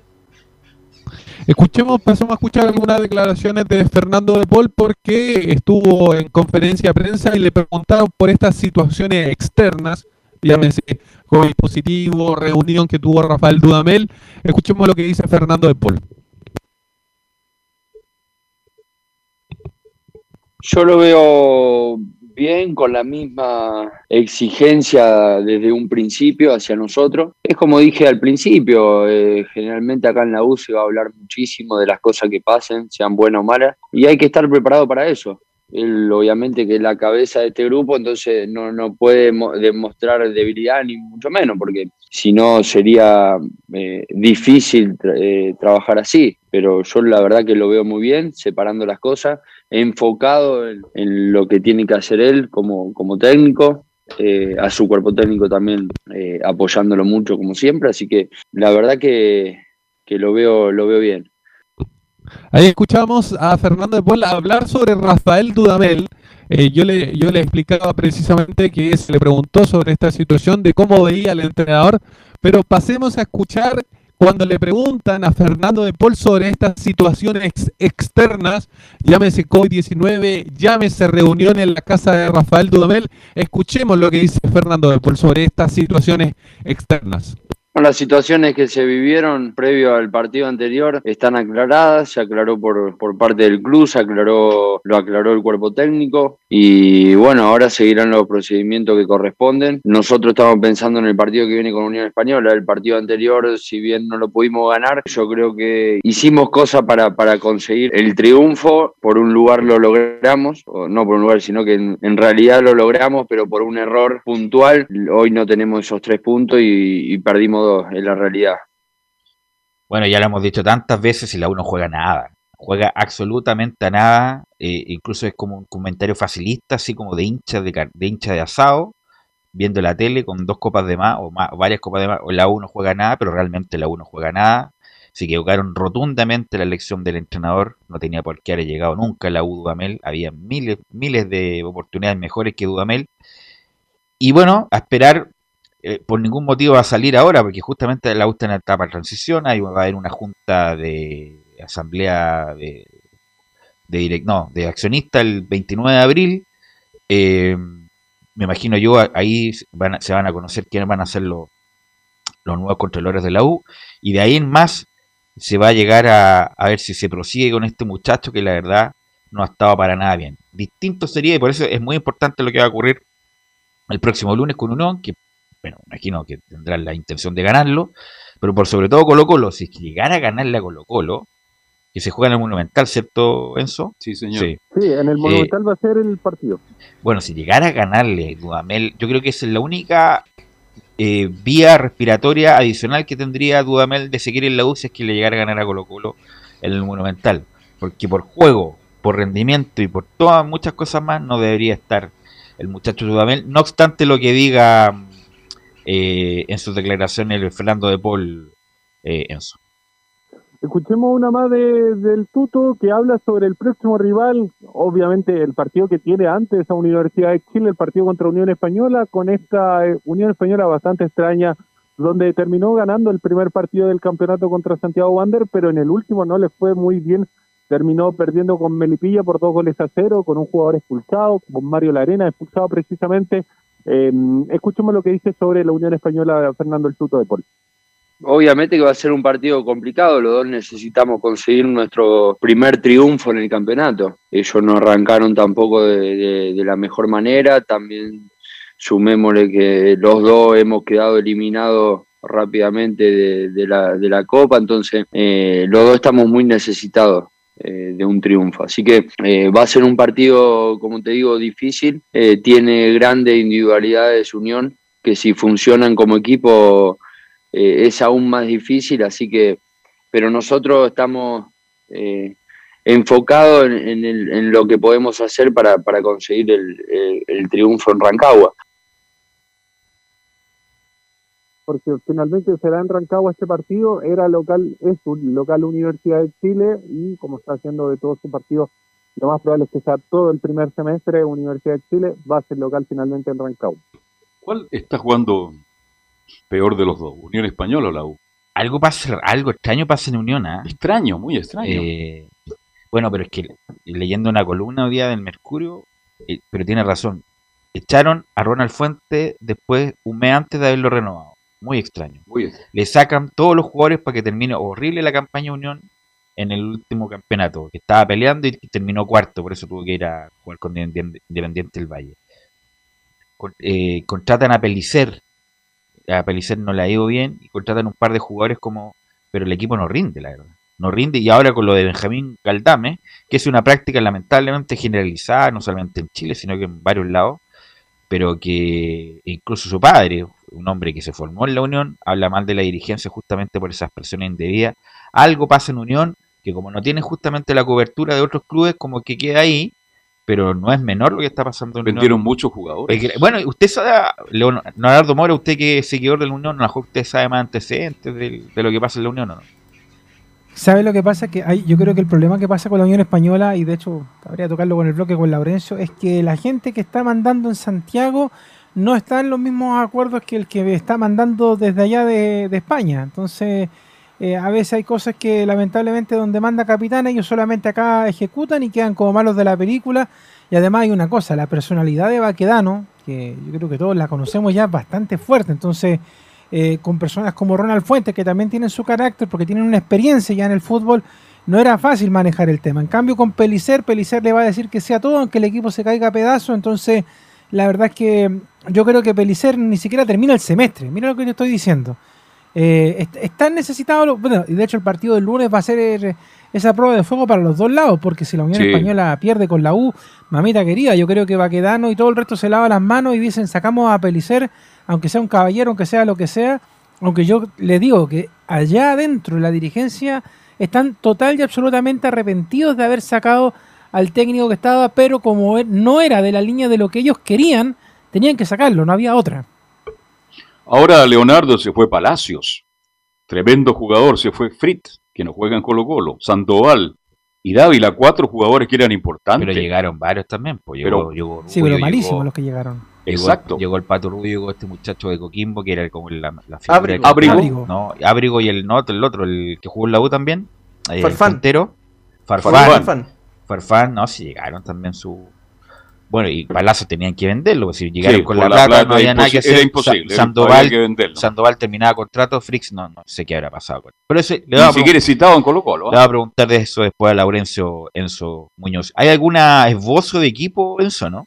Escuchemos, pasamos a escuchar algunas declaraciones de Fernando de Paul porque estuvo en conferencia de prensa y le preguntaron por estas situaciones externas, llámese COVID positivo, reunión que tuvo Rafael Dudamel. Escuchemos lo que dice Fernando de Paul. Yo lo veo bien, con la misma exigencia desde un principio hacia nosotros. Es como dije al principio, eh, generalmente acá en la U se va a hablar muchísimo de las cosas que pasen, sean buenas o malas, y hay que estar preparado para eso. Él obviamente que es la cabeza de este grupo, entonces no, no puede demostrar debilidad ni mucho menos, porque si no sería eh, difícil eh, trabajar así. Pero yo la verdad que lo veo muy bien, separando las cosas, enfocado en, lo que tiene que hacer él como, como técnico, eh, a su cuerpo técnico también apoyándolo mucho como siempre, así que la verdad que, que lo, veo, lo veo bien. Ahí escuchamos a Fernando de Paul hablar sobre Rafael Dudamel. Eh, yo, le, yo le explicaba precisamente que se le preguntó sobre esta situación de cómo veía al entrenador, pero pasemos a escuchar cuando le preguntan a Fernando de Paul sobre estas situaciones externas, llámese COVID-19, llámese reunión en la casa de Rafael Dudamel, escuchemos lo que dice Fernando de Paul sobre estas situaciones externas las situaciones que se vivieron previo al partido anterior están aclaradas, se aclaró por, por parte del club, se aclaró, lo aclaró el cuerpo técnico y bueno, ahora seguirán los procedimientos que corresponden. Nosotros estamos pensando en el partido que viene con Unión Española, el partido anterior, si bien no lo pudimos ganar, yo creo que hicimos cosas para, para conseguir el triunfo, por un lugar lo logramos, o no por un lugar, sino que en, realidad lo logramos, pero por un error puntual, hoy no tenemos esos tres puntos y, y perdimos en la realidad. Bueno, ya lo hemos dicho tantas veces y la uno juega nada. Juega absolutamente a nada. Eh, incluso es como un comentario facilista, así como de hincha de, hincha de asado, viendo la tele con dos copas de más o, más, varias copas de más. O la uno juega nada, pero realmente la uno juega nada. Se equivocaron rotundamente la elección del entrenador. No tenía por qué haber llegado nunca la U Dudamel. Había miles, miles de oportunidades mejores que Dudamel. Y bueno, a esperar eh, por ningún motivo va a salir ahora, porque justamente la U está en etapa de transición, ahí va a haber una junta de asamblea de, de direct, no, de accionista el 29 de abril. Eh, me imagino yo, ahí se van a conocer quiénes van a ser los, los nuevos controladores de la U, y de ahí en más se va a llegar a, a ver si se prosigue con este muchacho que la verdad no ha estado para nada bien. Distinto sería, y por eso es muy importante lo que va a ocurrir el próximo lunes con Unión, que bueno, imagino que tendrán la intención de ganarlo, pero por sobre todo Colo Colo, si llegara a ganarle a Colo Colo, que se juega en el Monumental, ¿cierto, Enzo? Sí, señor. Sí, en el Monumental eh, va a ser el partido. Bueno, si llegara a ganarle a Dudamel, yo creo que esa es la única eh, vía respiratoria adicional que tendría Dudamel de seguir en la U si es que le llegara a ganar a Colo Colo en el Monumental. Porque por juego, por rendimiento y por todas muchas cosas más no debería estar el muchacho Dudamel. No obstante lo que diga eh, en sus declaraciones Fernando de Paul eh, Enzo. Escuchemos una más de, del Tuto que habla sobre el próximo rival, obviamente el partido que tiene antes a Universidad de Chile, el partido contra Unión Española, con esta eh, Unión Española bastante extraña, donde terminó ganando el primer partido del campeonato contra Santiago Wander, pero en el último no le fue muy bien, terminó perdiendo con Melipilla por dos goles a cero, con un jugador expulsado, con Mario Larena expulsado precisamente, eh, escuchemos lo que dice sobre la Unión Española Fernando El Tuto de Pol. Obviamente que va a ser un partido complicado, los dos necesitamos conseguir nuestro primer triunfo en el campeonato. Ellos no arrancaron tampoco de, la mejor manera, también sumémosle que los dos hemos quedado eliminados rápidamente de, la, Copa, entonces eh, los dos estamos muy necesitados eh, de un triunfo. Así que eh, va a ser un partido, como te digo, difícil. Eh, tiene grandes individualidades Unión, que si funcionan como equipo es aún más difícil. Así que, pero nosotros estamos enfocados en, lo que podemos hacer para, conseguir el triunfo en Rancagua porque finalmente será en Rancagua este partido, era local, es un local Universidad de Chile y como está haciendo de todos sus partidos, lo más probable es que sea todo el primer semestre Universidad de Chile, va a ser local finalmente en Rancagua. ¿Cuál está jugando peor de los dos, Unión Española o la U? Algo pasa, algo extraño pasa en Unión, ¿ah? Extraño, muy extraño. Eh, bueno, pero es que leyendo una columna hoy día del Mercurio, eh, pero tiene razón, echaron a Ronald Fuente después, un mes antes de haberlo renovado. Muy extraño. Le sacan todos los jugadores para que termine horrible la campaña Unión en el último campeonato, que estaba peleando y terminó cuarto, por eso tuvo que ir a jugar con Independiente del Valle. Eh, contratan a Pelicer, a Pelicer no le ha ido bien, y contratan un par de jugadores como, pero el equipo no rinde, la verdad. No rinde, y ahora con lo de Benjamín Galdame, que es una práctica lamentablemente generalizada, no solamente en Chile, sino que en varios lados, pero que incluso su padre, un hombre que se formó en la Unión, habla mal de la dirigencia justamente por esas presiones indebidas. Algo pasa en Unión que como no tiene justamente la cobertura de otros clubes, como que queda ahí, pero no es menor lo que está pasando en Vendieron muchos jugadores. bueno, usted sabe, Leonardo Mora, usted que es seguidor de la Unión, a lo mejor usted sabe más antecedentes de, de lo que pasa en la Unión, ¿o no? ¿Sabe lo que pasa? Que hay, yo creo que el problema que pasa con la Unión Española, y de hecho habría tocarlo con el bloque con Laurencio, es que la gente que está mandando en Santiago no está en los mismos acuerdos que el que está mandando desde allá de, España. Entonces, eh, a veces hay cosas que lamentablemente donde manda capitán, ellos solamente acá ejecutan y quedan como malos de la película. Y además hay una cosa, la personalidad de Baquedano, que yo creo que todos la conocemos ya bastante fuerte. Entonces, eh, con personas como Ronald Fuentes, que también tienen su carácter porque tienen una experiencia ya en el fútbol, no era fácil manejar el tema. En cambio, con Pelicer, Pelicer le va a decir que sea todo, aunque el equipo se caiga a pedazos. Entonces, la verdad es que yo creo que Pelicer ni siquiera termina el semestre. Mira lo que te estoy diciendo. Eh, están necesitados, bueno, y de hecho el partido del lunes va a ser esa prueba de fuego para los dos lados, porque si la Unión Española pierde con la U, mamita querida, yo creo que Baquedano y todo el resto se lava las manos y dicen sacamos a Pelicer aunque sea un caballero, aunque sea lo que sea, aunque yo le digo que allá adentro la dirigencia están total y absolutamente arrepentidos de haber sacado al técnico que estaba, pero como no era de la línea de lo que ellos querían, tenían que sacarlo, no había otra. Ahora Leonardo se fue Palacios, tremendo jugador, se fue Fritz, que no juega en Colo Colo, Sandoval y Dávila, cuatro jugadores que eran importantes. Pero llegaron varios también, pues llegó, sí, pero malísimos los que llegaron. Exacto. Llegó, el Pato Rubio, llegó este muchacho de Coquimbo, que era como la, la Abrigo. Abrigo. No, Abrigo y el, no, el otro, el que jugó en la U también. Eh, Farfán. Farfán. Farfán. no, si llegaron también su... Bueno, y Palazzo tenían que venderlo, si llegaron con la, plata, no había nada que hacer. Era imposible, Sandoval, Sandoval terminaba contrato, Frix no, no sé qué habrá pasado con él. Pero ese, le Ni siquiera citado en Colo Colo. Le voy a preguntar de eso después a Laurencio Enzo Muñoz. ¿Hay alguna esbozo de equipo, Enzo, no?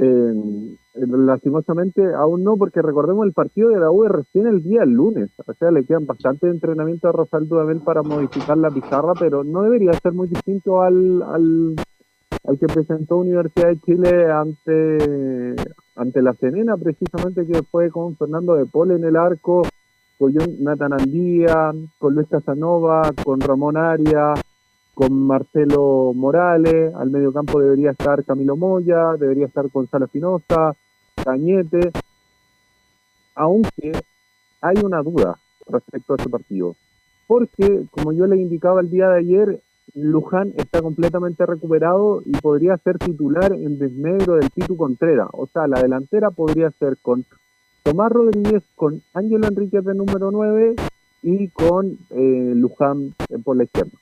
Eh, lastimosamente aún no, porque recordemos el partido de la U recién el día lunes, o sea, le quedan bastante entrenamiento a Rafael Dudamel para modificar la pizarra, pero no debería ser muy distinto al, al, al que presentó Universidad de Chile ante, ante la Serena, precisamente que fue con Fernando de Pol en el arco, con Nathan Andía, con Luis Casanova, con Ramón Arias, con Marcelo Morales, al medio campo debería estar Camilo Moya, debería estar Gonzalo Espinosa, Cañete, aunque hay una duda respecto a ese partido, porque como yo le indicaba el día de ayer, Luján está completamente recuperado y podría ser titular en desmedro del Pitu Contreras, o sea, la delantera podría ser con Tomás Rodríguez, con Ángelo Enríquez de número 9 y con eh, Luján por la izquierda.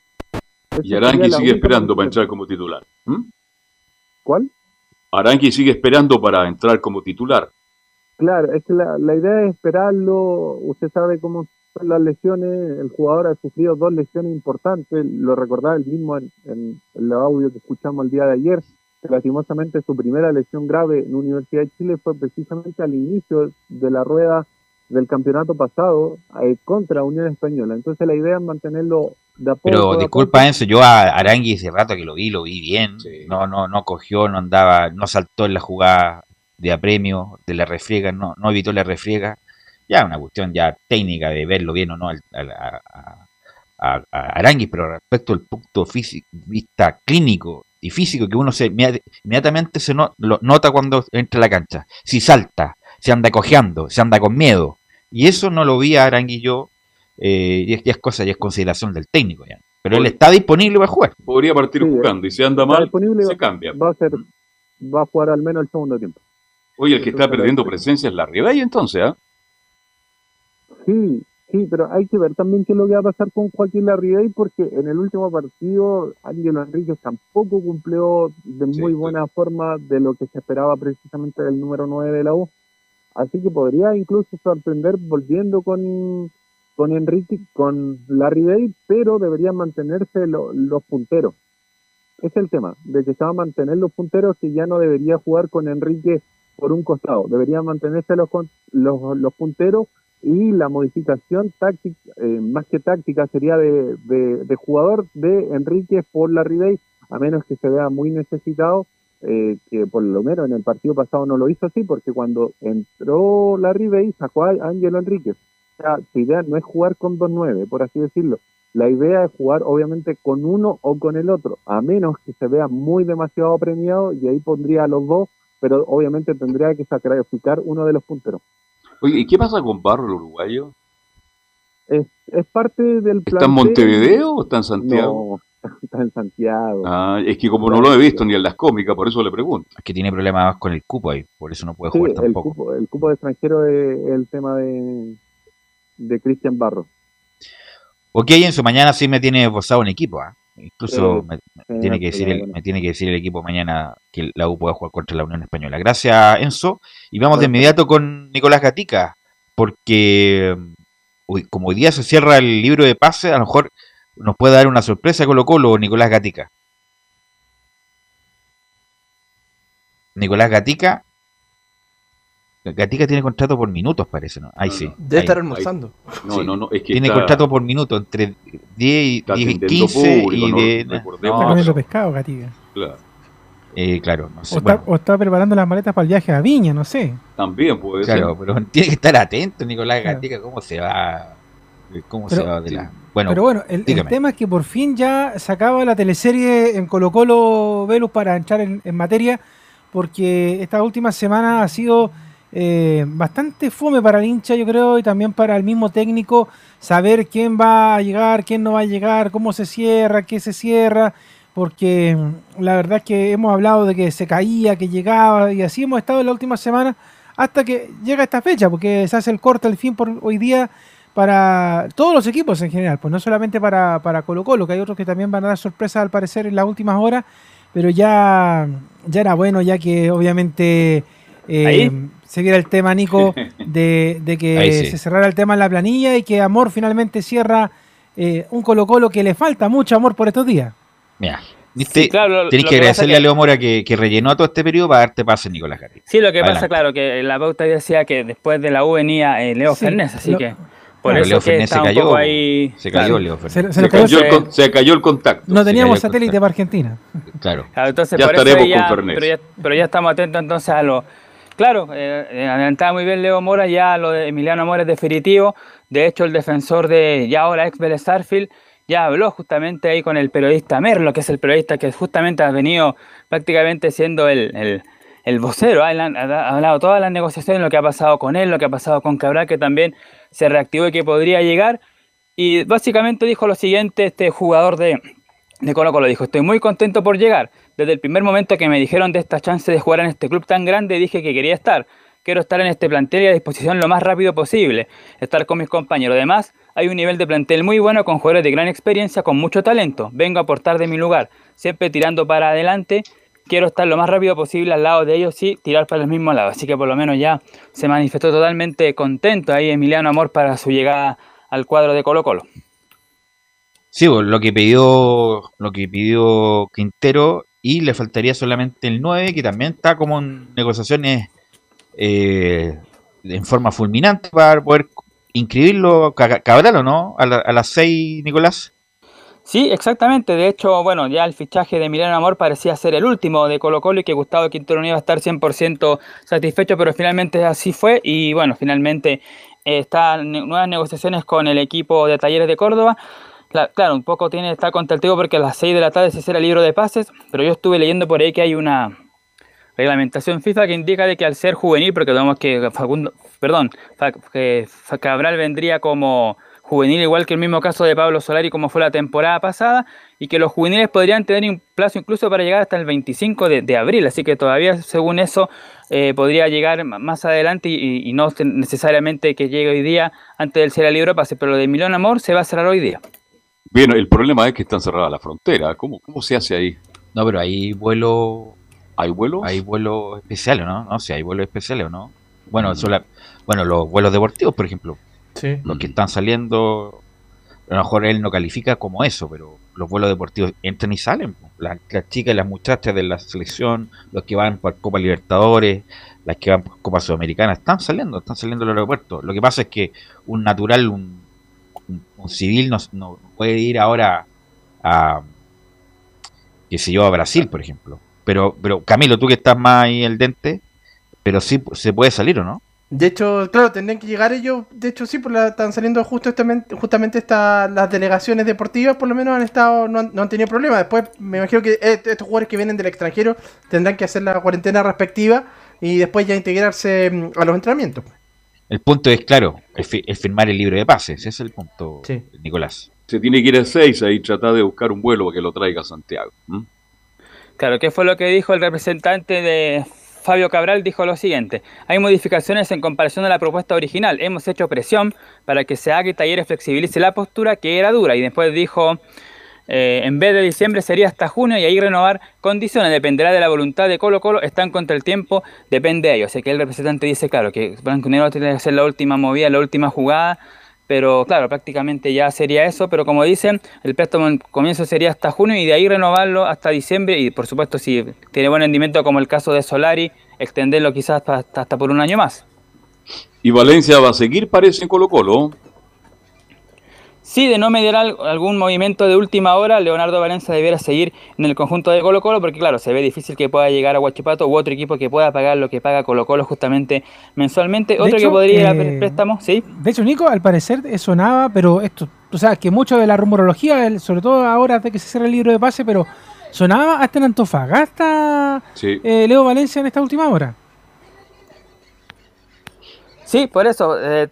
Y Aranqui sigue esperando para entrar como titular. ¿Cuál? Aranqui sigue esperando para entrar como titular. Claro, es que la, idea es esperarlo. Usted sabe cómo son las lesiones. El jugador ha sufrido dos lesiones importantes. Lo recordaba el mismo en, el audio que escuchamos el día de ayer. lastimosamente su primera lesión grave en la Universidad de Chile fue precisamente al inicio de la rueda del campeonato pasado eh, contra Unión Española. Entonces la idea es mantenerlo de a poco. Pero disculpa, Enzo, yo a Arangui ese rato que lo vi, lo vi bien. No, no, no cogió, no andaba, no saltó en la jugada de apremio, de la refriega, no, no evitó la refriega. Ya una cuestión ya técnica de verlo bien o no a, a, Arangui, pero respecto al punto físico, vista clínico y físico que uno se inmediatamente se no, lo nota cuando entra a la cancha. Si salta, se anda cojeando, se anda con miedo. Y eso no lo vi a Arangui yo, eh, y, es, es cosa, y es consideración del técnico ya. Pero él está disponible para jugar. Podría partir jugando y si anda mal, se cambia. Va a, ser, va a jugar al menos el segundo tiempo. Oye, el que está perdiendo presencia es la y entonces, ¿ah? Sí, sí, pero hay que ver también qué es lo que va a pasar con Joaquín Larribey, porque en el último partido Ángelo Enríquez tampoco cumplió de muy buena forma de lo que se esperaba precisamente del número 9 de la U. Así que podría incluso sorprender volviendo con, con Enrique, con Larry Day, pero deberían mantenerse los punteros. Es el tema, de que se va a mantener los punteros que ya no debería jugar con Enrique por un costado. Deberían mantenerse los, los, los punteros y la modificación táctica, eh, más que táctica, sería de, de, jugador de Enrique por Larry Day, a menos que se vea muy necesitado eh, que por lo menos en el partido pasado no lo hizo así, porque cuando entró Larry Bay sacó a Ángelo Enríquez. O sea, su idea no es jugar con dos nueve, por así decirlo. La idea es jugar obviamente con uno o con el otro, a menos que se vea muy demasiado premiado y ahí pondría a los dos, pero obviamente tendría que sacrificar uno de los punteros. Oye, ¿y qué pasa con Barro, el uruguayo? Es, es parte del plan. ¿Está en Montevideo o está en Santiago? está en Santiago. Ah, es que como no lo he visto ni en las cómicas, por eso le pregunto. Es que tiene problemas con el cupo ahí, por eso no puede jugar tampoco. El cupo, el cupo de extranjero es el tema de, de Cristian Barro. Ok, en su mañana sí me tiene posado un equipo, ¿ah? Incluso me, tiene que decir el, me tiene que decir el equipo mañana que la U pueda jugar contra la Unión Española. Gracias, Enzo. Y vamos de inmediato con Nicolás Gatica, porque como hoy día se cierra el libro de pase, a lo mejor nos puede dar una sorpresa Colo Colo, Nicolás Gatica. Nicolás Gatica. Gatica tiene contrato por minutos, parece, ¿no? Ahí sí. Debe estar almorzando. No, no, no, es que Tiene contrato por minuto, entre 10 y, 10 y 15 y de... No, está comiendo pescado, Gatica. Claro. Eh, claro, no sé. O, está, o, está, preparando las maletas para el viaje a Viña, no sé. También puede ser. Claro, pero tiene que estar atento, Nicolás Gatica, cómo se va... ¿Cómo se va de la...? Pero bueno, el, tema es que por fin ya se acaba la teleserie en Colo Colo Velus para entrar en, materia, porque esta última semana ha sido eh, bastante fome para el hincha, yo creo, y también para el mismo técnico, saber quién va a llegar, quién no va a llegar, cómo se cierra, qué se cierra, porque mm, la verdad es que hemos hablado de que se caía, que llegaba, y así hemos estado en la última semana hasta que llega esta fecha, porque se hace el corte, el fin por hoy día para todos los equipos en general, pues no solamente para, para Colo Colo, que hay otros que también van a dar sorpresa al parecer en las últimas horas, pero ya, ya era bueno, ya que obviamente eh, se viera el tema, Nico, de, que se cerrara el tema en la planilla y que Amor finalmente cierra eh, un Colo Colo que le falta mucho amor por estos días. Mira. Sí, claro, que agradecerle a Leo Mora que, rellenó todo este periodo para darte pase, Nicolás García. Sí, lo que pasa, claro, que la pauta decía que después de la U venía eh, Leo Fernández, así que... Por eso se cayó. Ahí... Se cayó Leo Se, se, cayó el, se, cayó el, contacto. No teníamos satélite para Argentina. Claro. entonces, ya estaremos con Fernández. Pero ya, pero ya estamos atentos entonces a lo. Claro, eh, eh, adelantaba muy bien Leo Mora, ya lo de Emiliano Mora es definitivo. De hecho, el defensor de ya ahora ex Vélez Starfield ya habló justamente ahí con el periodista Merlo, que es el periodista que justamente ha venido prácticamente siendo el, el, el vocero. Ha, ha, hablado todas las negociaciones, lo que ha pasado con él, lo que ha pasado con Cabral, que también se reactivó y que podría llegar. Y básicamente dijo lo siguiente este jugador de, de Colo Colo, dijo, estoy muy contento por llegar. Desde el primer momento que me dijeron de esta chance de jugar en este club tan grande, dije que quería estar. Quiero estar en este plantel y a disposición lo más rápido posible, estar con mis compañeros. Además, hay un nivel de plantel muy bueno con jugadores de gran experiencia, con mucho talento. Vengo a aportar de mi lugar, siempre tirando para adelante quiero estar lo más rápido posible al lado de ellos y tirar para el mismo lado. Así que por lo menos ya se manifestó totalmente contento ahí Emiliano Amor para su llegada al cuadro de Colo Colo. Sí, pues, lo que pidió lo que pidió Quintero y le faltaría solamente el 9 que también está como en negociaciones eh, en forma fulminante para poder inscribirlo Cabral o no a, a las 6, Nicolás. Sí, exactamente. De hecho, bueno, ya el fichaje de Emiliano Amor parecía ser el último de Colo Colo y que Gustavo Quintero no iba a estar 100% satisfecho, pero finalmente así fue y bueno, finalmente eh, están nuevas negociaciones con el equipo de Talleres de Córdoba. Claro, un poco tiene estar contra porque a las 6 de la tarde se cierra el libro de pases, pero yo estuve leyendo por ahí que hay una reglamentación FIFA que indica de que al ser juvenil, porque vemos que Facundo, perdón, que Cabral vendría como juvenil, igual que el mismo caso de Pablo Solari como fue la temporada pasada, y que los juveniles podrían tener un plazo incluso para llegar hasta el 25 de, abril, así que todavía según eso eh, podría llegar más adelante y, no necesariamente que llegue hoy día antes del ser libro pase, pero lo de Milón Amor se va a cerrar hoy día. Bien, el problema es que están cerradas la frontera, ¿cómo, cómo se hace ahí? No, pero hay vuelo... ¿Hay vuelos? Hay vuelos especiales, ¿no? No sé, hay vuelos especiales o no. Bueno, mm. bueno, los vuelos deportivos, por ejemplo, los que están saliendo, a lo mejor él no califica como eso, pero los vuelos deportivos entran y salen. Las, chicas y las muchachas de la selección, los que van por Copa Libertadores, las que van por Copa Sudamericana, están saliendo, están saliendo del aeropuerto. Lo que pasa es que un natural, un, civil no, puede ir ahora a, que se yo, a Brasil, por ejemplo. Pero, pero Camilo, tú que estás más ahí el dente, pero sí se puede salir o no? De hecho, claro, tendrían que llegar ellos. De hecho, sí, pues están saliendo justo justamente, justamente las delegaciones deportivas, por lo menos han estado, no han, tenido problemas. Después, me imagino que eh, estos jugadores que vienen del extranjero tendrán que hacer la cuarentena respectiva y después ya integrarse mm, a los entrenamientos. El punto es, claro, es, firmar el libro de pases. Ese es el punto, Nicolás. Se tiene que ir a seis ahí, tratar de buscar un vuelo para que lo traiga a Santiago. Claro, ¿qué fue lo que dijo el representante de Fabio Cabral dijo lo siguiente, hay modificaciones en comparación a la propuesta original, hemos hecho presión para que se haga y Talleres flexibilice la postura que era dura y después dijo, eh, en vez de diciembre sería hasta junio y ahí renovar condiciones, dependerá de la voluntad de Colo Colo, están contra el tiempo, depende de ellos. Así que el representante dice, claro, que Blanco Negro tiene que hacer la última movida, la última jugada, pero claro, prácticamente ya sería eso, pero como dicen, el préstamo en comienzo sería hasta junio y de ahí renovarlo hasta diciembre y por supuesto si tiene buen rendimiento como el caso de Solari, extenderlo quizás hasta, hasta por un año más. Y Valencia va a seguir, parece, en Colo Colo. Sí, de no mediar algún movimiento de última hora, Leonardo Valencia debiera seguir en el conjunto de Colo Colo, porque claro, se ve difícil que pueda llegar a Huachipato u otro equipo que pueda pagar lo que paga Colo Colo justamente mensualmente. otro que podría ir a préstamo, ¿sí? De hecho, Nico, al parecer sonaba, pero esto, tú sabes que mucho de la rumorología, sobre todo ahora de que se cierra el libro de pase, pero sonaba hasta en Antofagasta eh, Leo Valencia en esta última hora. Sí, por eso. Eh,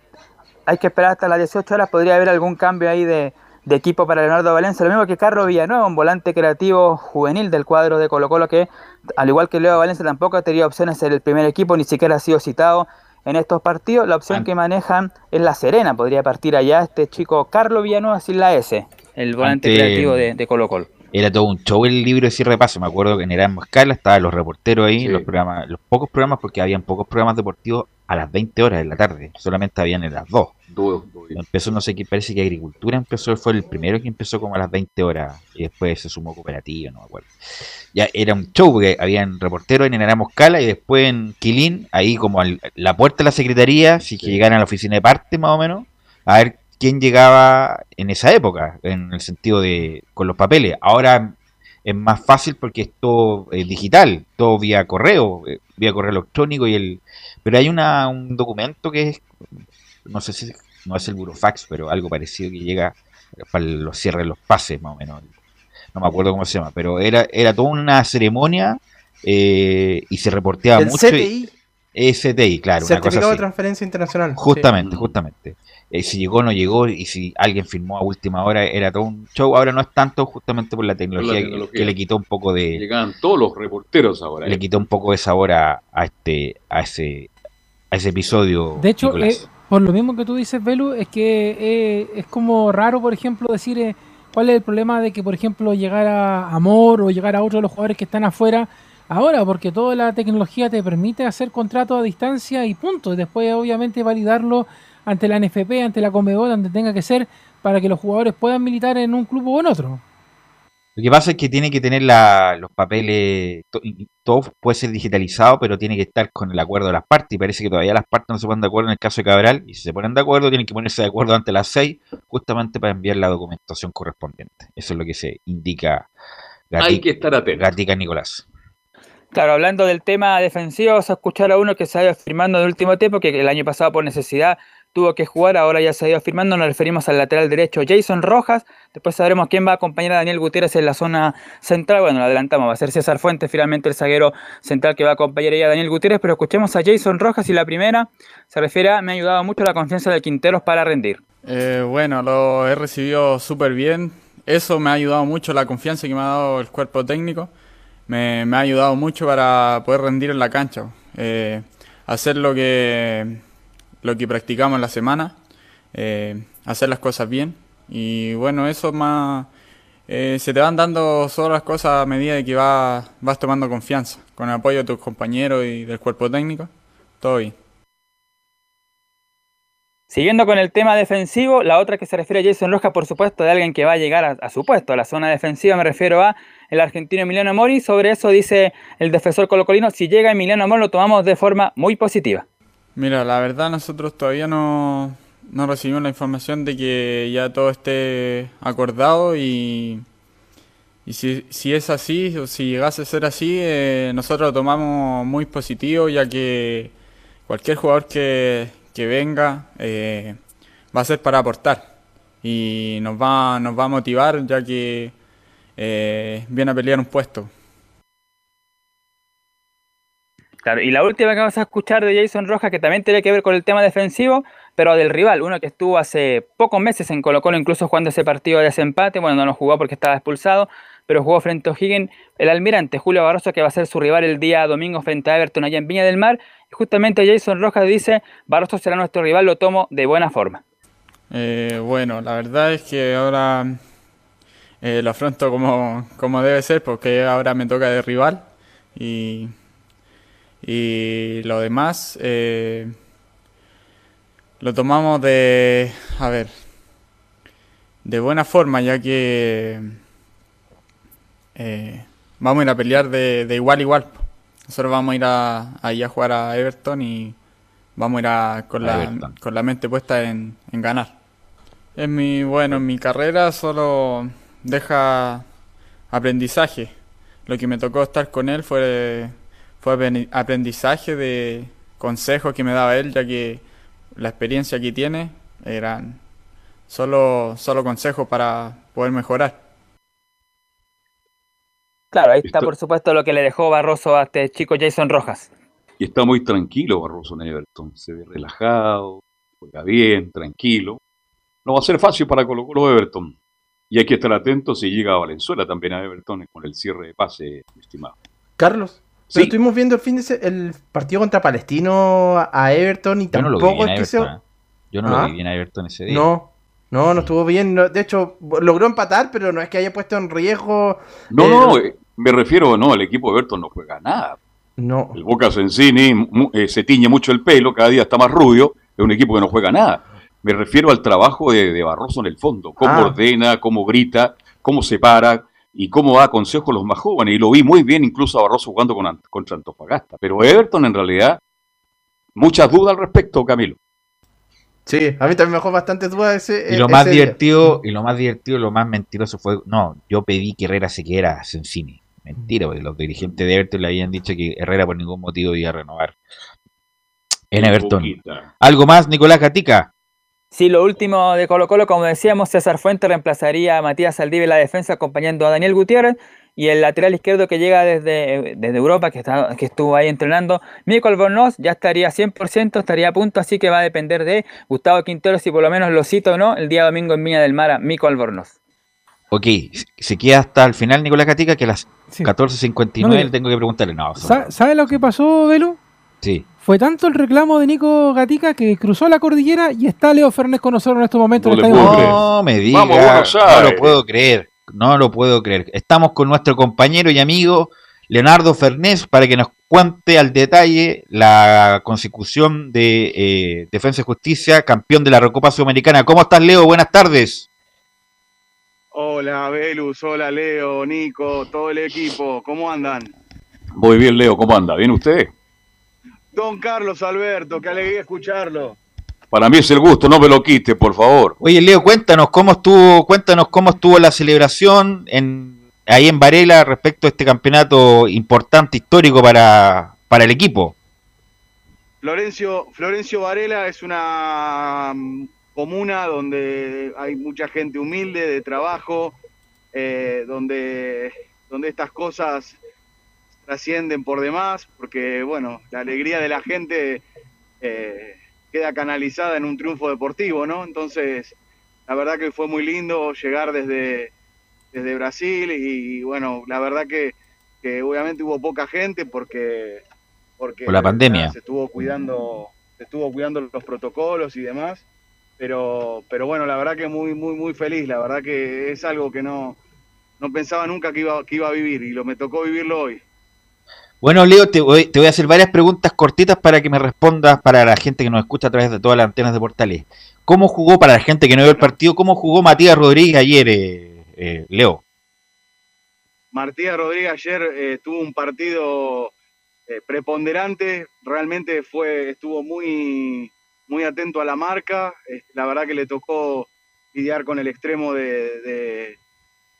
hay que esperar hasta las 18 horas, podría haber algún cambio ahí de, equipo para Leonardo Valencia, lo mismo que Carlos Villanueva, un volante creativo juvenil del cuadro de Colo Colo que, al igual que Leo Valencia, tampoco ha tenido opciones en el primer equipo, ni siquiera ha sido citado en estos partidos. La opción que manejan es La Serena, podría partir allá este chico Carlos Villanueva sin la S, el volante creativo de, Colo Colo era todo un show el libro de cierre repaso. Me acuerdo que en Escala estaban los reporteros ahí, los programas, los pocos programas, porque habían pocos programas deportivos a las 20 horas de la tarde. Solamente habían en las 2. Empezó, no sé qué, parece que Agricultura empezó, fue el primero que empezó como a las 20 horas. Y después se sumó Cooperativa, no me acuerdo. Ya era un show, porque habían reporteros en Erasmus Escala y después en Quilín, ahí como a la puerta de la secretaría, si que llegaran a la oficina de parte más o menos, a ver quién llegaba en esa época, en el sentido de con los papeles. Ahora es más fácil porque es todo eh, digital, todo vía correo, eh, vía correo electrónico y el pero hay una, un documento que es no sé si no es el burofax, pero algo parecido que llega para los cierres de los pases más o menos. No me acuerdo cómo se llama, pero era era toda una ceremonia eh, y se reporteaba ¿El mucho. CTI? STI, claro. Certificado de transferencia internacional. Justamente, justamente. Eh, si llegó o no llegó y si alguien firmó a última hora era todo un show. Ahora no es tanto justamente por la tecnología, Que, le quitó un poco de... Llegaban todos los reporteros ahora. Le ¿eh? quitó un poco de sabor a, este a ese a ese episodio. De hecho, eh, por lo mismo que tú dices, Belu, es que es como raro, por ejemplo, decir cuál es el problema de que, por ejemplo, llegar a Amor o llegar a otros de los jugadores que están afuera ahora, porque toda la tecnología te permite hacer contratos a distancia y punto. Y después, obviamente, validarlo ante la NFP, ante la Comebol, donde tenga que ser, para que los jugadores puedan militar en un club o en otro. Lo que pasa es que tiene que tener la, los papeles, todo puede ser digitalizado, pero tiene que estar con el acuerdo de las partes. Y parece que todavía las partes no se ponen de acuerdo en el caso de Cabral. Y si se ponen de acuerdo, tienen que ponerse de acuerdo ante las seis, justamente para enviar la documentación correspondiente. Eso es lo que se indica Hay que estar atento. Gatica Nicolás. Claro, hablando del tema defensivo, vamos a escuchar a uno que se ha ido firmando en el último tiempo, que el año pasado por necesidad tuvo que jugar, ahora ya se ha ido firmando, nos referimos al lateral derecho Jason Rojas, después sabremos quién va a acompañar a Daniel Gutiérrez en la zona central, bueno, lo adelantamos, va a ser César Fuentes, finalmente el zaguero central que va a acompañar a Daniel Gutiérrez, pero escuchemos a Jason Rojas y la primera se refiere a, me ha ayudado mucho la confianza de Quinteros para rendir. Eh, bueno, lo he recibido súper bien. Eso me ha ayudado mucho, la confianza que me ha dado el cuerpo técnico. Me, me ha ayudado mucho para poder rendir en la cancha. Eh, hacer lo que, lo que practicamos en la semana. eh, hacer las cosas bien. Y bueno, eso más... eh, se te van dando solo las cosas a medida de que vas, vas tomando confianza. Con el apoyo de tus compañeros y del cuerpo técnico. Todo bien. Siguiendo con el tema defensivo, la otra que se refiere a Jason Rojas, por supuesto, de alguien que va a llegar a, a su puesto, a la zona defensiva, me refiero a el argentino Emiliano Mori. Sobre eso dice el defensor colocolino, si llega Emiliano Mori lo tomamos de forma muy positiva. Mira, la verdad nosotros todavía no, no recibimos la información de que ya todo esté acordado y, y si, si es así o si llegase a ser así, eh, nosotros lo tomamos muy positivo ya que cualquier jugador que, que venga eh, va a ser para aportar y nos va, nos va a motivar ya que eh, viene a pelear un puesto. Claro, y la última que vamos a escuchar de Jason Rojas, que también tiene que ver con el tema defensivo, pero del rival, uno que estuvo hace pocos meses en Colo Colo, incluso jugando ese partido de desempate, bueno, no lo jugó porque estaba expulsado, pero jugó frente a O'Higgins, el almirante Julio Barroso, que va a ser su rival el día domingo frente a Everton allá en Viña del Mar, y justamente Jason Rojas dice, Barroso será nuestro rival, lo tomo de buena forma. Eh, bueno, la verdad es que ahora eh, lo afronto como, como debe ser porque ahora me toca de rival y, y lo demás eh, lo tomamos de, a ver, de buena forma ya que eh, vamos a ir a pelear de, de igual a igual. Nosotros vamos a ir a, ahí a jugar a Everton y vamos a ir a- con, la, Everton. con la mente puesta en, en ganar. En mi, bueno, en mi carrera solo deja aprendizaje. Lo que me tocó estar con él fue, fue aprendi- aprendizaje de consejos que me daba él, ya que la experiencia que tiene eran solo, solo consejos para poder mejorar. Claro, ahí está por supuesto lo que le dejó Barroso a este chico Jason Rojas. Y está muy tranquilo Barroso en Everton. Se ve relajado, juega bien, tranquilo. No va a ser fácil para Colo Colo Everton. Y hay que estar atento si llega a Valenzuela también a Everton con el cierre de pase, mi estimado. Carlos, pero estuvimos viendo el fin de el partido contra Palestino a- Everton y Yo no lo vi tampoco bien es que Everton, se... ¿eh? Yo no ¿Ah? lo vi bien a Everton ese día. No, no, no estuvo bien. de hecho, logró empatar, pero no es que haya puesto en riesgo. No, eh, no, no, eh, me refiero, no, el equipo de Everton no juega nada. No. El Boca Sensini eh, se tiñe mucho el pelo, cada día está más rubio, es un equipo que no juega nada. Me refiero al trabajo de, de Barroso en el fondo, cómo Ah. ordena, cómo grita, cómo se para y cómo da consejos a los más jóvenes. Y lo vi muy bien incluso a Barroso jugando con, Ant- contra Antofagasta. Pero Everton en realidad, muchas dudas al respecto, Camilo. Sí, a mí también me dejó bastantes dudas ese. Y lo ese más día. divertido, y lo más divertido, lo más mentiroso fue, no, yo pedí que Herrera se quedara a Sensini. Mentira, porque los dirigentes de Everton le habían dicho que Herrera por ningún motivo iba a renovar en Everton. poquita. ¿Algo más, Nicolás Gatica? Sí, lo último de Colo Colo, como decíamos, César Fuente reemplazaría a Matías Saldive en la defensa acompañando a Daniel Gutiérrez y el lateral izquierdo que llega desde, desde Europa, que, está, que estuvo ahí entrenando, Mico Albornoz, ya estaría 100%, estaría a punto, así que va a depender de Gustavo Quintero si por lo menos lo cito o no el día domingo en Viña del Mar a Mico Albornoz. Ok, se queda hasta el final Nicolás Gatica, que a las 14.59 No, le tengo que preguntarle. No, ¿Sabe lo que pasó, Velo? sí. Fue tanto el reclamo de Nico Gatica que cruzó la cordillera y está Leo Fernández con nosotros en estos momentos. en el Estadio Monumental. No me diga, Vamos, no lo puedo creer, no lo puedo creer. Estamos con nuestro compañero y amigo Leonardo Fernés para que nos cuente al detalle la consecución de eh, Defensa y Justicia, campeón de la Recopa Sudamericana. ¿Cómo estás, Leo? Buenas tardes. Hola, Velus, hola, Leo, Nico, todo el equipo, ¿cómo andan? Muy bien, Leo, ¿cómo anda? ¿Bien usted? Don Carlos Alberto, qué alegría escucharlo. Para mí es el gusto, no me lo quite, por favor. Oye, Leo, cuéntanos cómo estuvo, cuéntanos cómo estuvo la celebración en, ahí en Varela respecto a este campeonato importante, histórico para, para el equipo. Florencio, Florencio Varela es una comuna donde hay mucha gente humilde, de trabajo, eh, donde, donde estas cosas trascienden por demás, porque bueno, la alegría de la gente eh, queda canalizada en un triunfo deportivo, ¿no? Entonces, la verdad que fue muy lindo llegar desde, desde Brasil y, bueno, la verdad que, que obviamente hubo poca gente porque porque por la pandemia se estuvo cuidando se estuvo cuidando los protocolos y demás pero pero bueno la verdad que muy muy muy feliz la verdad que es algo que no no pensaba nunca que iba que iba a vivir y lo me tocó vivirlo hoy bueno, Leo, te voy, te voy a hacer varias preguntas cortitas para que me respondas para la gente que nos escucha a través de todas las antenas de portales. ¿Cómo jugó, para la gente que no vio el partido, cómo jugó Matías Rodríguez ayer, eh, eh, Leo? Matías Rodríguez ayer eh, tuvo un partido eh, preponderante, realmente fue, estuvo muy, muy atento a la marca, la verdad que le tocó lidiar con el extremo de,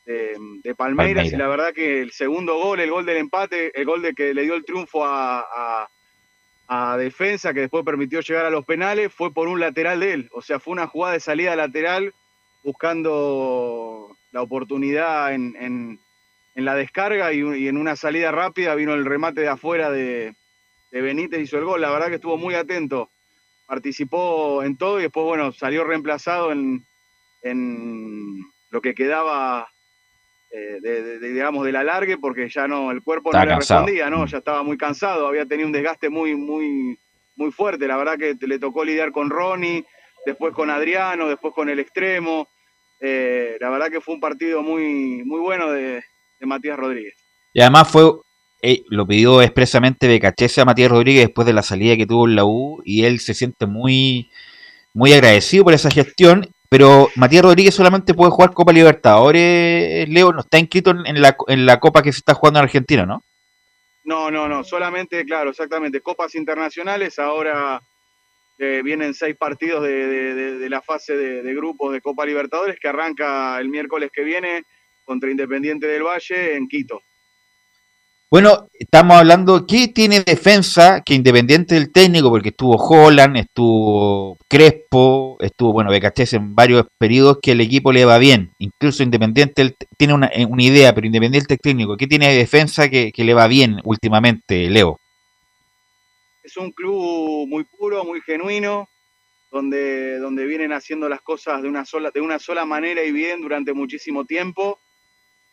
de, de, Palmeiras, y la verdad que el segundo gol, el gol del empate, el gol de que le dio el triunfo a, a, defensa, que después permitió llegar a los penales, fue por un lateral de él, o sea, fue una jugada de salida lateral buscando la oportunidad en en la descarga y, en una salida rápida vino el remate de afuera de, de Benítez, hizo el gol. La verdad que estuvo muy atento, participó en todo y después, bueno, salió reemplazado en, en lo que quedaba, eh, de, digamos, del alargue, porque ya no, el cuerpo no le respondía, ¿no? Ya estaba muy cansado, había tenido un desgaste muy, muy, muy fuerte. La verdad que le tocó lidiar con Ronnie, después con Adriano, después con el extremo. Eh, la verdad que fue un partido muy, muy bueno de, Matías Rodríguez. Y además fue, eh, lo pidió expresamente Becachese a Matías Rodríguez después de la salida que tuvo en la U y él se siente muy, muy agradecido por esa gestión. Pero Matías Rodríguez solamente puede jugar Copa Libertadores, Leo, no está inscrito en la, en la Copa que se está jugando en Argentina, ¿no? No, no, no, solamente, claro, exactamente, Copas Internacionales, ahora eh, vienen seis partidos de, la fase de, grupos de Copa Libertadores que arranca el miércoles que viene contra Independiente del Valle en Quito. Bueno, estamos hablando, ¿qué tiene defensa que independiente del técnico? Porque estuvo Holland, estuvo Crespo, estuvo, bueno, Becachés en varios periodos que el equipo le va bien. Incluso Independiente tiene una, una, idea, pero Independiente del técnico, ¿qué tiene de defensa que, que, le va bien últimamente, Leo? Es un club muy puro, muy genuino, donde, donde vienen haciendo las cosas de una, sola, de una sola manera y bien durante muchísimo tiempo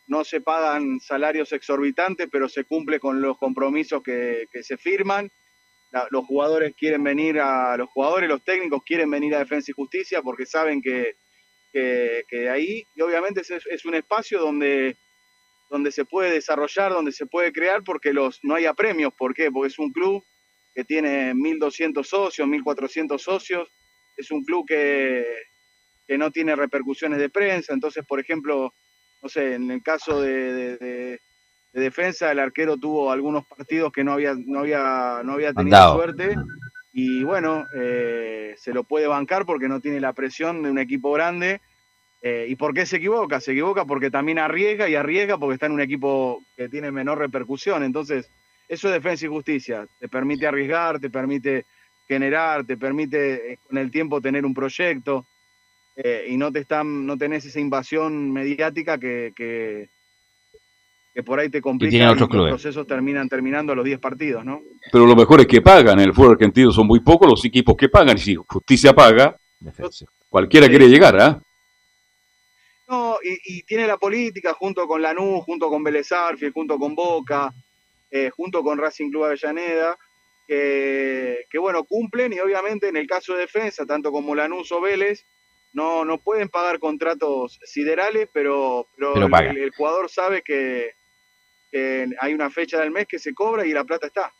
no se pagan salarios exorbitantes, pero se cumple con los compromisos que, se firman. los jugadores quieren venir a, los jugadores, los técnicos quieren venir a Defensa y Justicia porque saben que, que, ahí, y obviamente es, un espacio donde, donde se puede desarrollar, donde se puede crear, porque los, no hay apremios. ¿Por qué? Porque es un club que tiene 1.200 socios, 1.400 socios, es un club que, que no tiene repercusiones de prensa, entonces, por ejemplo, no sé, en el caso de, defensa, el arquero tuvo algunos partidos que no había, no había, no había tenido suerte. Y bueno, eh, se lo puede bancar porque no tiene la presión de un equipo grande. Eh, ¿Y por qué se equivoca? Se equivoca porque también arriesga y arriesga porque está en un equipo que tiene menor repercusión. Entonces, eso es defensa y justicia. Te permite arriesgar, te permite generar, te permite eh, con el tiempo tener un proyecto. Eh, y no te están, no tenés esa invasión mediática que, que, por ahí te complica y, los procesos terminan terminando a los 10 partidos, ¿no? Pero lo mejor es que pagan, en el fútbol argentino son muy pocos los equipos que pagan, y si justicia paga, cualquiera quiere llegar, ¿ah? No, y, tiene la política junto con Lanús, junto con Vélez junto con Boca, eh, junto con Racing Club Avellaneda, que, que, bueno, cumplen y obviamente en el caso de defensa, tanto como Lanús o Vélez, no, no pueden pagar contratos siderales, pero, pero, el, jugador sabe que, hay una fecha del mes que se cobra y la plata está.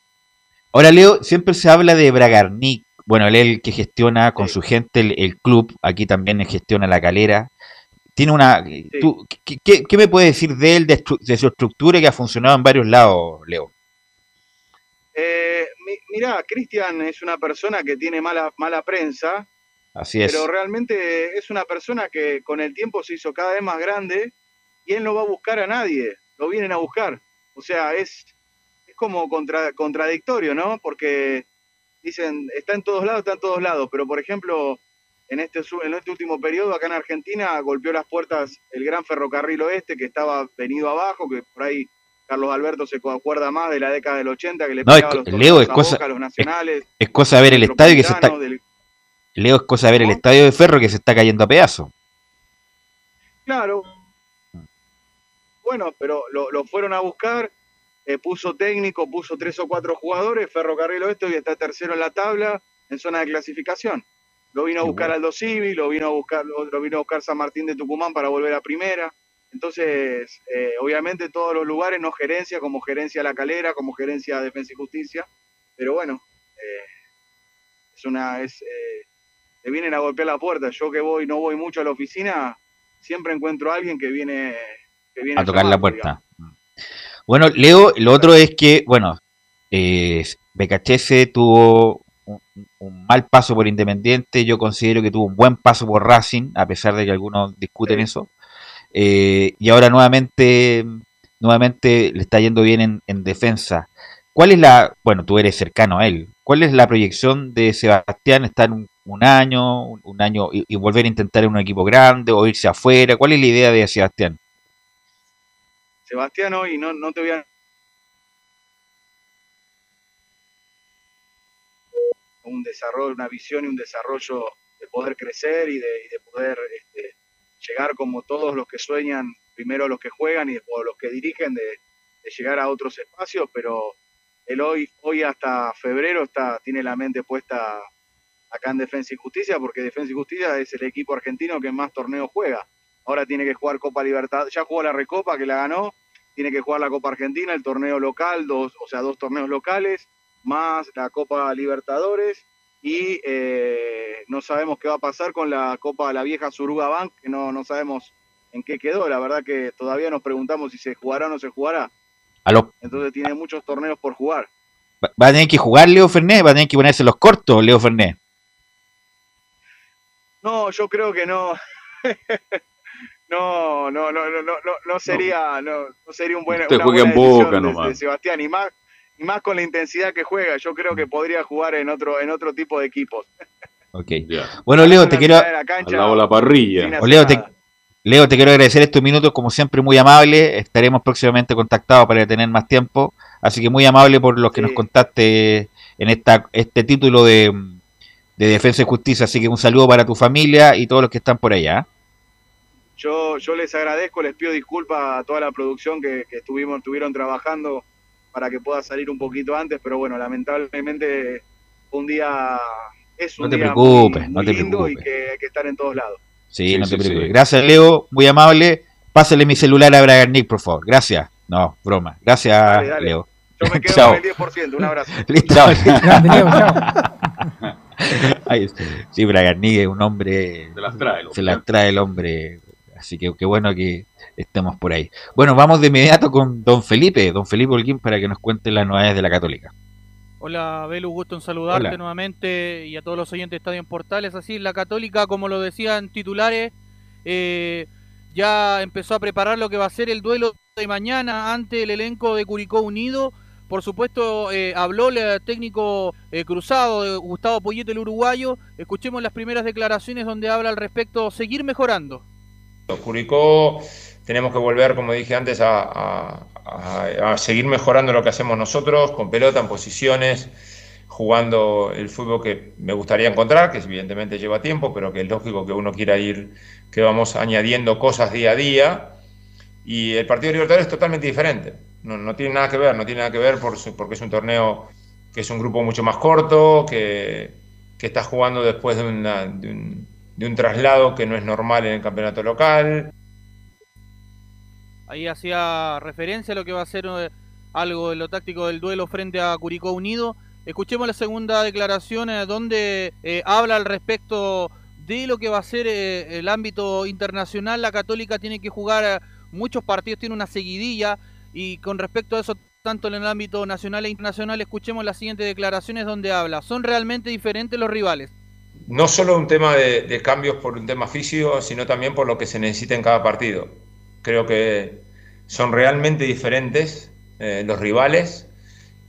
Ahora, Leo, siempre se habla de Bragarnik. Bueno, él el que gestiona con su gente el, club, aquí también gestiona la calera. tiene una... tú, ¿qué, qué, qué me puedes decir de él, de, de, su estructura que ha funcionado en varios lados, Leo? Eh, mi, mirá, Cristian es una persona que tiene mala, mala prensa, Así es. pero realmente es una persona que con el tiempo se hizo cada vez más grande y él no va a buscar a nadie, lo vienen a buscar. O sea, es, es como contra, contradictorio, ¿no? Porque dicen, está en todos lados, está en todos lados, pero por ejemplo, en este, en este último periodo acá en Argentina golpeó las puertas el gran ferrocarril oeste que estaba venido abajo, que por ahí Carlos Alberto se acuerda más de la década del 80 que le No, es pegaba co- los Leo, es a cosa- Boca, a los nacionales. Es cosa de ver el estadio que se está... Del- Leo, es cosa de ver el estadio de Ferro que se está cayendo a pedazos. Claro. Bueno, pero lo, lo fueron a buscar, eh, puso técnico, puso tres o cuatro jugadores, Ferrocarril Oeste hoy está tercero en la tabla, en zona de clasificación. Lo vino a buscar Aldo Civi, lo vino a buscar, lo, lo vino a buscar San Martín de Tucumán para volver a primera. Entonces, eh, obviamente todos los lugares, no gerencia, como gerencia La Calera, como gerencia Defensa y Justicia, pero bueno, eh, es una, es, eh, te vienen a golpear la puerta. Yo que voy, no voy mucho a la oficina, siempre encuentro a alguien que viene, que viene a tocar la puerta. Bueno, Leo, lo otro es que, bueno, eh, Becachese tuvo un, un mal paso por Independiente, yo considero que tuvo un buen paso por Racing, a pesar de que algunos discuten eso. Eh, y ahora nuevamente, nuevamente le está yendo bien en, en defensa. ¿Cuál es la, bueno, tú eres cercano a él, cuál es la proyección de Sebastián? ¿Estar un, un año, un, año y, y volver a intentar en un equipo grande o irse afuera? ¿Cuál es la idea de Sebastián? Sebastián hoy, no, no te voy a... un desarrollo, una visión y un desarrollo de poder crecer y de, y de poder este, llegar como todos los que sueñan, primero los que juegan y después los que dirigen, de, de llegar a otros espacios, pero él hoy, hoy hasta febrero está, tiene la mente puesta acá en Defensa y Justicia, porque Defensa y Justicia es el equipo argentino que más torneos juega. Ahora tiene que jugar Copa Libertad, ya jugó la Recopa que la ganó, tiene que jugar la Copa Argentina, el torneo local, dos, o sea, dos torneos locales, más la Copa Libertadores, y eh, no sabemos qué va a pasar con la Copa la vieja Suruga Bank, que no, no sabemos en qué quedó, la verdad que todavía nos preguntamos si se jugará o no se jugará, entonces tiene muchos torneos por jugar. va va a tener que jugar Leo Fernet, va a tener que ponerse los cortos, Leo Fernet. No, yo creo que no. no, no, no, no, no, no, no sería, no, no sería un buen. Usted juega buena en Boca de- nomás. de Sebastián y más, y más con la intensidad que juega. Yo creo que podría jugar en otro, en otro tipo de equipos. Ok. Bueno, Leo, te quiero. la cancha, Al lado de la parrilla. O Leo, te. Leo, te quiero agradecer estos minutos, como siempre, muy amable. Estaremos próximamente contactados para tener más tiempo. Así que muy amable por los que nos contaste en esta este título de, de Defensa y Justicia. Así que un saludo para tu familia y todos los que están por allá. Yo, yo les agradezco, les pido disculpas a toda la producción que, que estuvimos, estuvieron trabajando para que pueda salir un poquito antes, pero bueno, lamentablemente un día es un No te día preocupes, muy, no te lindo y preocupes. que hay que estar en todos lados. Sí, Sí, no sí, te preocupes. sí. Gracias, Leo. Muy amable. Pásale mi celular a Brian Nick, por favor. Gracias. No, broma. Gracias, Dale, dale. Leo. Yo me quedo Chao. con el 10%, un abrazo. Listo. Grande, Sí, Brian un hombre. Se las trae el hombre. Se las trae el hombre. Así que qué bueno que estemos por ahí. Bueno, vamos de inmediato con don Felipe, don Felipe Holguín, para que nos cuente las novedades de la Católica. Hola, Belu, gusto en saludarte Hola. nuevamente y a todos los oyentes de Estadio en Portales. Así, la Católica, como lo decían titulares, eh, ya empezó a preparar lo que va a ser el duelo de mañana ante el elenco de Curicó Unido. Por supuesto, eh, habló el técnico eh, cruzado Gustavo Poyete, el uruguayo. Escuchemos las primeras declaraciones donde habla al respecto, seguir mejorando. Curicó tenemos que volver, como dije antes, a seguir mejorando lo que hacemos nosotros, con pelota, en posiciones, jugando el fútbol que me gustaría encontrar, que evidentemente lleva tiempo, pero que es lógico que uno quiera ir, que vamos añadiendo cosas día a día. Y el partido de Libertadores es totalmente diferente. No, no tiene nada que ver, no tiene nada que ver por porque es un torneo que es un grupo mucho más corto, que, que está jugando después de, un, de un traslado que no es normal en el campeonato local. Ahí hacía referencia a lo que va a ser eh, algo de lo táctico del duelo frente a Curicó Unido. Escuchemos la segunda declaración eh, donde eh, habla al respecto de lo que va a ser eh, el ámbito internacional. La Católica tiene que jugar muchos partidos, tiene una seguidilla y con respecto a eso, tanto en el ámbito nacional e internacional, escuchemos las siguientes declaraciones donde habla. Son realmente diferentes los rivales. No solo un tema de, cambios por un tema físico, sino también por lo que se necesita en cada partido. Creo que son realmente diferentes eh, los rivales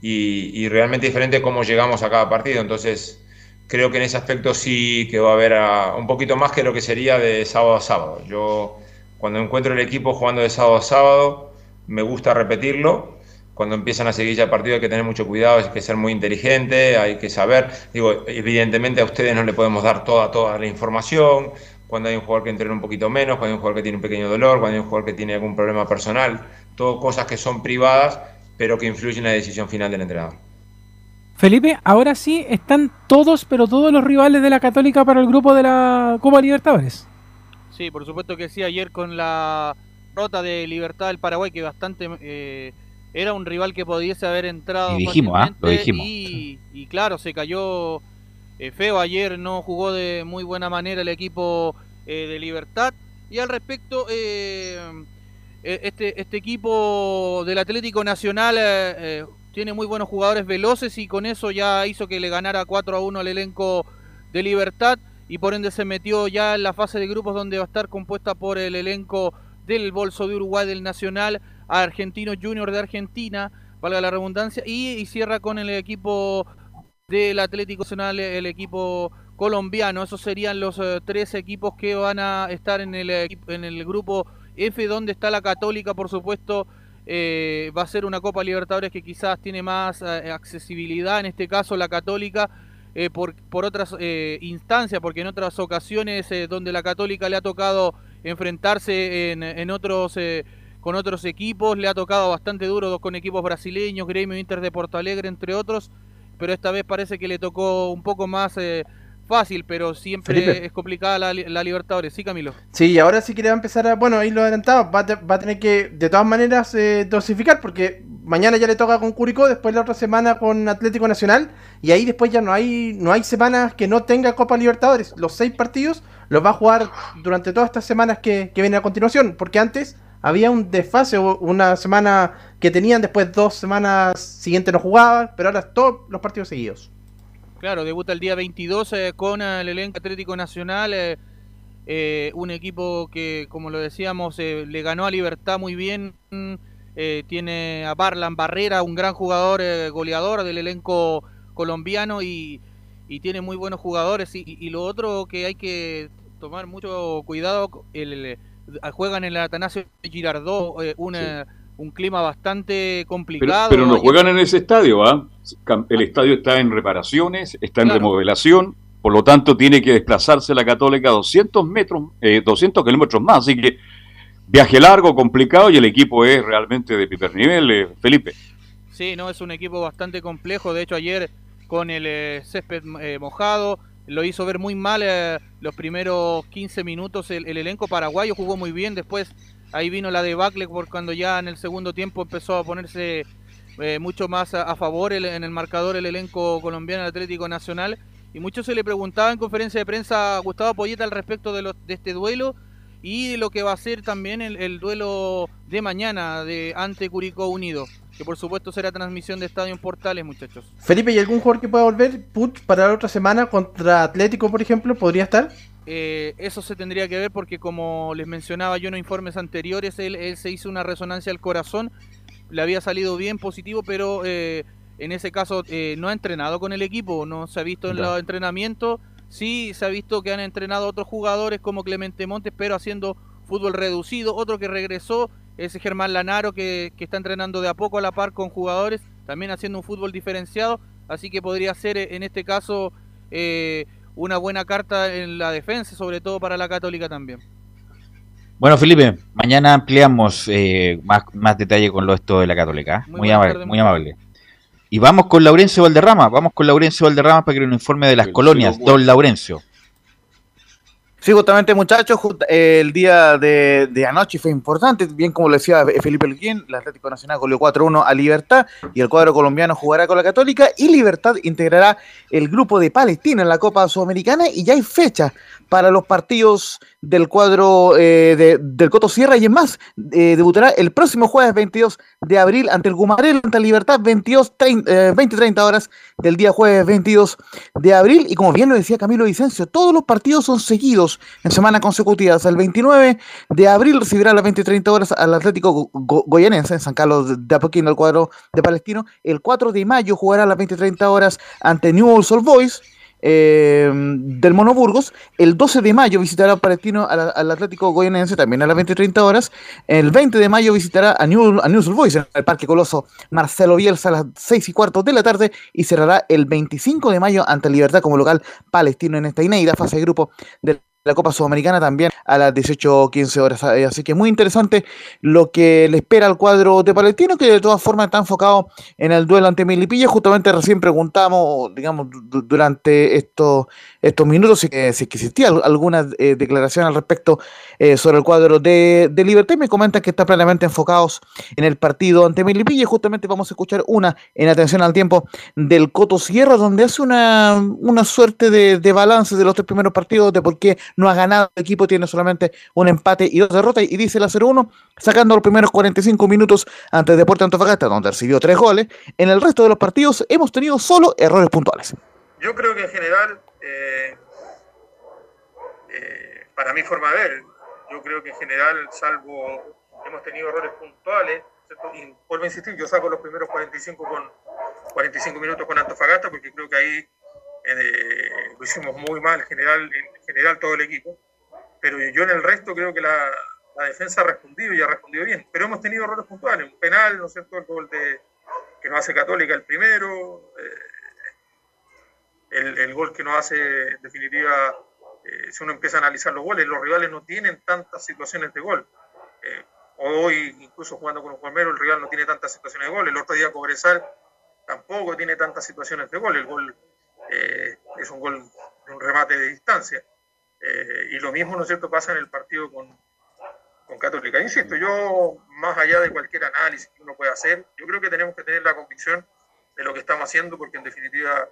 y, realmente diferente cómo llegamos a cada partido. Entonces, creo que en ese aspecto sí que va a haber ah, un poquito más que lo que sería de sábado a sábado. Yo, cuando encuentro el equipo jugando de sábado a sábado, me gusta repetirlo. Cuando empiezan a seguir ya partido hay que tener mucho cuidado, hay que ser muy inteligente, hay que saber. Digo, evidentemente a ustedes no le podemos dar toda, toda la información. Cuando hay un jugador que entrena un poquito menos, cuando hay un jugador que tiene un pequeño dolor, cuando hay un jugador que tiene algún problema personal, todo cosas que son privadas pero que influye en la decisión final del entrenador. Felipe, ahora sí están todos, pero todos los rivales de la Católica para el grupo de la Copa Libertadores. Sí, por supuesto que sí, ayer con la rota de Libertad del Paraguay, que bastante eh, era un rival que pudiese haber entrado. Y dijimos, ¿ah? Lo dijimos. Y, claro, se cayó eh, feo ayer, no jugó de muy buena manera el equipo eh, de Libertad. Y al respecto, eh, este, este equipo del Atlético Nacional eh, tiene muy buenos jugadores veloces y con eso ya hizo que le ganara 4 a 1 al elenco de Libertad y por ende se metió ya en la fase de grupos donde va a estar compuesta por el elenco del Bolso de Uruguay del Nacional, Argentino Junior de Argentina, valga la redundancia, y, cierra con el equipo del Atlético Nacional, el equipo colombiano. Esos serían los tres equipos que van a estar en el, en el grupo F, donde está la Católica, por supuesto, eh, va a ser una Copa Libertadores que quizás tiene más eh, accesibilidad, en este caso la Católica, eh, por, por, otras instancias, porque en otras ocasiones donde la Católica le ha tocado enfrentarse en, en otros con otros equipos, le ha tocado bastante duro con equipos brasileños, Gremio Inter de Porto Alegre, entre otros, pero esta vez parece que le tocó un poco más fácil, pero siempre es complicada la, la, Libertadores. Sí, Camilo. Sí, y ahora sí que le va a empezar a, bueno, ahí lo adelantado, va, va a tener que de todas maneras eh, dosificar, porque mañana ya le toca con Curicó, después la otra semana con Atlético Nacional, y ahí después ya no hay, no hay semanas que no tenga Copa Libertadores. Los seis partidos los va a jugar durante todas estas semanas que, que vienen a continuación, porque antes había un desfase, una semana que tenían, después dos semanas siguientes no jugaban, pero ahora todos los partidos seguidos. Claro, debuta el día 22 eh, con el elenco Atlético Nacional, eh, eh, un equipo que, como lo decíamos, le ganó a Libertad muy bien. tiene a Barlan Barrera, un gran jugador goleador del elenco colombiano y, tiene muy buenos jugadores. Y, lo otro que hay que tomar mucho cuidado, el, juegan en el Atanasio Girardot, una un clima bastante complicado. Pero, no juegan en ese estadio, ¿ah? El estadio está en reparaciones, está en remodelación, por lo tanto tiene que desplazarse la Católica 200 metros, eh, 200 kilómetros más, así que viaje largo, complicado y el equipo es realmente de primer nivel, eh, Felipe. Sí, no, es un equipo bastante complejo, de hecho ayer con el eh, césped eh, mojado, lo hizo ver muy mal los primeros 15 minutos el, el elenco paraguayo, jugó muy bien, después Ahí vino la debacle por cuando ya en el segundo tiempo empezó a ponerse eh, mucho más a, favor en el marcador el elenco colombiano Atlético Nacional. Y mucho se le preguntaba en conferencia de prensa a Gustavo Poyeta al respecto de, de este duelo y lo que va a ser también el, duelo de mañana de ante Curicó Unido. Que por supuesto será transmisión de Estadio en Portales, muchachos. Felipe, ¿y algún jugador que pueda volver? Put para la otra semana contra Atlético, por ejemplo, podría estar. Eh, eso se tendría que ver porque como les mencionaba yo en informes anteriores, él, se hizo una resonancia al corazón, le había salido bien positivo, pero eh, en ese caso eh, no ha entrenado con el equipo, no se ha visto en los entrenamientos, sí se ha visto que han entrenado otros jugadores como Clemente Montes, pero haciendo fútbol reducido, otro que regresó es Germán Lanaro que, que está entrenando de a poco a la par con jugadores, también haciendo un fútbol diferenciado, así que podría ser en este caso una buena carta en la defensa, sobre todo para la Católica también. Bueno, Felipe, mañana ampliamos eh, más, más detalle con lo esto de la Católica. ¿eh? Muy, amable, muy amable. Y vamos con Laurencio Valderrama, vamos con Laurencio Valderrama para que nos informe de las colonias, don Laurencio. Sí, justamente muchachos, el día de, anoche fue importante, bien como lo decía Felipe Luquín, el Atlético Nacional goleó 4-1 a Libertad y el cuadro colombiano jugará con la Católica y Libertad integrará el grupo de Palestina en la Copa Sudamericana y ya hay fecha para los partidos del cuadro eh, del Coto Sierra y en más, eh, debutará el próximo jueves 22 de abril ante el Gumarel, ante Libertad, 22, 20-30 horas del día jueves 22 de abril. Y como bien lo decía Camilo Vicencio, todos los partidos son seguidos en semanas consecutivas. El 29 de abril recibirá a las 20-30 horas al Atlético Goyanense en San Carlos de Apoquín, el cuadro de Palestino. El 4 de mayo jugará a las 20-30 horas ante New Old Boys eh, del Monoburgos. El 12 de mayo visitará Palestino al, Atlético Goyanense también a las 20.30 horas. El 20 de mayo visitará a New, a Boys en el Parque Coloso Marcelo Bielsa a las 6 y cuarto de la tarde y cerrará el 25 de mayo ante Libertad como local palestino en esta inédita fase de grupo del la Copa Sudamericana también a las 18-15 horas. Eh, así que muy interesante lo que le espera al cuadro de Palestino, que de todas formas está enfocado en el duelo ante Milipilla. Justamente recién preguntamos, digamos, durante estos, estos minutos si, si existía alguna eh, declaración al respecto eh, sobre el cuadro de, de Libertad. Me comentan que está plenamente enfocados en el partido ante Milipilla. Justamente vamos a escuchar una en atención al tiempo del Coto Sierra, donde hace una, una suerte de, de balance de los tres primeros partidos, de por qué no ha ganado el equipo, tiene solamente un empate y dos derrotas, y dice la 0-1, sacando los primeros 45 minutos ante Deporte Antofagasta, donde recibió tres goles. En el resto de los partidos hemos tenido solo errores puntuales. Yo creo que en general, eh, eh, para mi forma de ver, yo creo que en general, salvo hemos tenido errores puntuales, y vuelvo a insistir, yo saco los primeros 45 con 45 minutos con Antofagasta porque creo que ahí eh, lo hicimos muy mal en general, en general todo el equipo, pero yo en el resto creo que la, defensa ha respondido y ha respondido bien, pero hemos tenido errores puntuales, un penal, ¿no es cierto?, el gol de, que nos hace Católica el primero, el, el, gol que nos hace en definitiva, eh, si uno empieza a analizar los goles, los rivales no tienen tantas situaciones de gol. hoy, incluso jugando con un Juanmero, el rival no tiene tantas situaciones de gol. El otro día Cobresal tampoco tiene tantas situaciones de gol. El gol eh, es un gol de un remate de distancia. Eh, y lo mismo, ¿no es cierto?, pasa en el partido con, con Católica. Insisto, yo, más allá de cualquier análisis que uno pueda hacer, yo creo que tenemos que tener la convicción de lo que estamos haciendo, porque en definitiva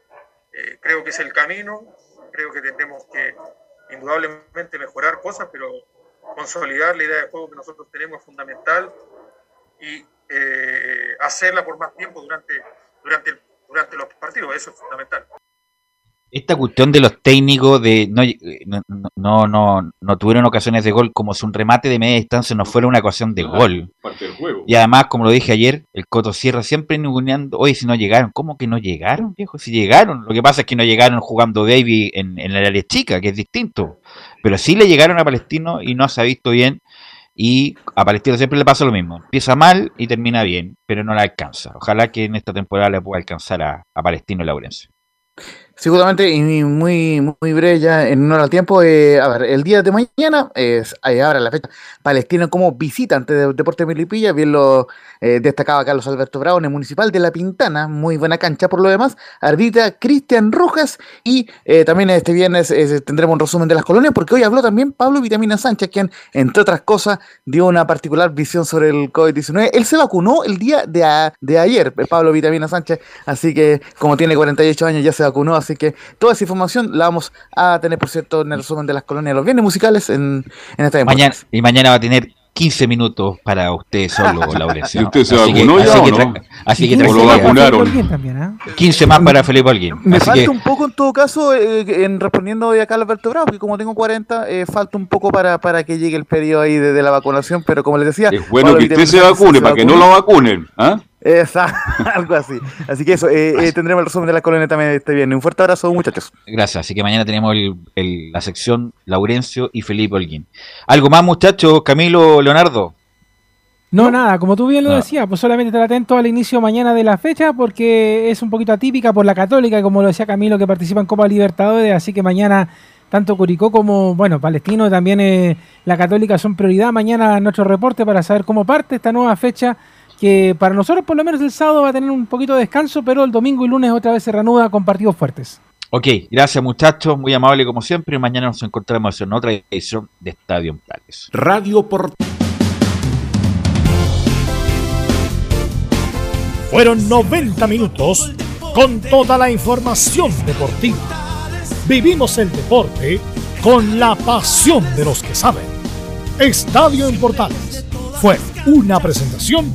eh, creo que es el camino, creo que tendremos que indudablemente mejorar cosas, pero consolidar la idea de juego que nosotros tenemos es fundamental y hacerla por más tiempo durante, durante, durante los partidos, eso es fundamental esta cuestión de los técnicos de no, no, no, no, tuvieron ocasiones de gol como si un remate de media distancia no fuera una ocasión de gol. Y además, como lo dije ayer, el Coto Sierra siempre ninguneando, oye, si no llegaron, ¿cómo que no llegaron, viejo? Si llegaron, lo que pasa es que no llegaron jugando Baby en, en el área chica, que es distinto. Pero sí le llegaron a Palestino y no se ha visto bien. Y a Palestino siempre le pasa lo mismo. Empieza mal y termina bien, pero no la alcanza. Ojalá que en esta temporada le pueda alcanzar a, a Palestino y Laurencio. Seguramente, y muy, muy breve ya en honor al tiempo, eh, a ver, el día de mañana es ahora la fecha Palestina como visitante de Deporte Milipilla, bien lo eh, destacaba Carlos Alberto Bravo en el Municipal de La Pintana, muy buena cancha por lo demás, arbitra Cristian Rojas y eh, también este viernes tendremos un resumen de las colonias porque hoy habló también Pablo Vitamina Sánchez, quien entre otras cosas dio una particular visión sobre el COVID-19. Él se vacunó el día de, de ayer, Pablo Vitamina Sánchez, así que como tiene 48 años ya se vacunó, así que toda esa información la vamos a tener, por cierto, en el resumen de las colonias los bienes musicales en, en esta mañana Y mañana va a tener 15 minutos para usted solo, Laurencio. ¿Y usted se vacunó ya o no? Así que lo vacunaron. También, 15 ¿eh? más para Felipe Alguín. Me falta un poco en todo caso, eh, en respondiendo hoy acá a Alberto Bravo, que como tengo 40, eh, falta un poco para, para que llegue el periodo ahí de, de la vacunación, pero como les decía... Es bueno que usted se vacune, para que no lo vacunen. ¿ah? Esa, algo así. Así que eso, eh, eh, tendremos el resumen de la colonia también este viernes. Un fuerte abrazo, muchachos. Gracias. Así que mañana tenemos la sección Laurencio y Felipe Holguín. ¿Algo más, muchachos? Camilo, Leonardo. No, nada, como tú bien lo decías, pues solamente estar atento al inicio mañana de la fecha porque es un poquito atípica por la Católica, como lo decía Camilo, que participa en Copa Libertadores, así que mañana tanto Curicó como, bueno, Palestino también eh, la Católica son prioridad. Mañana nuestro reporte para saber cómo parte esta nueva fecha que para nosotros por lo menos el sábado va a tener un poquito de descanso, pero el domingo y lunes otra vez se reanuda con partidos fuertes. Ok, gracias muchachos, muy amable como siempre. Mañana nos encontramos en otra edición de Estadio Planes. Radio por... Fueron 90 minutos con toda la información deportiva. Vivimos el deporte con la pasión de los que saben. Estadio en Portales fue una presentación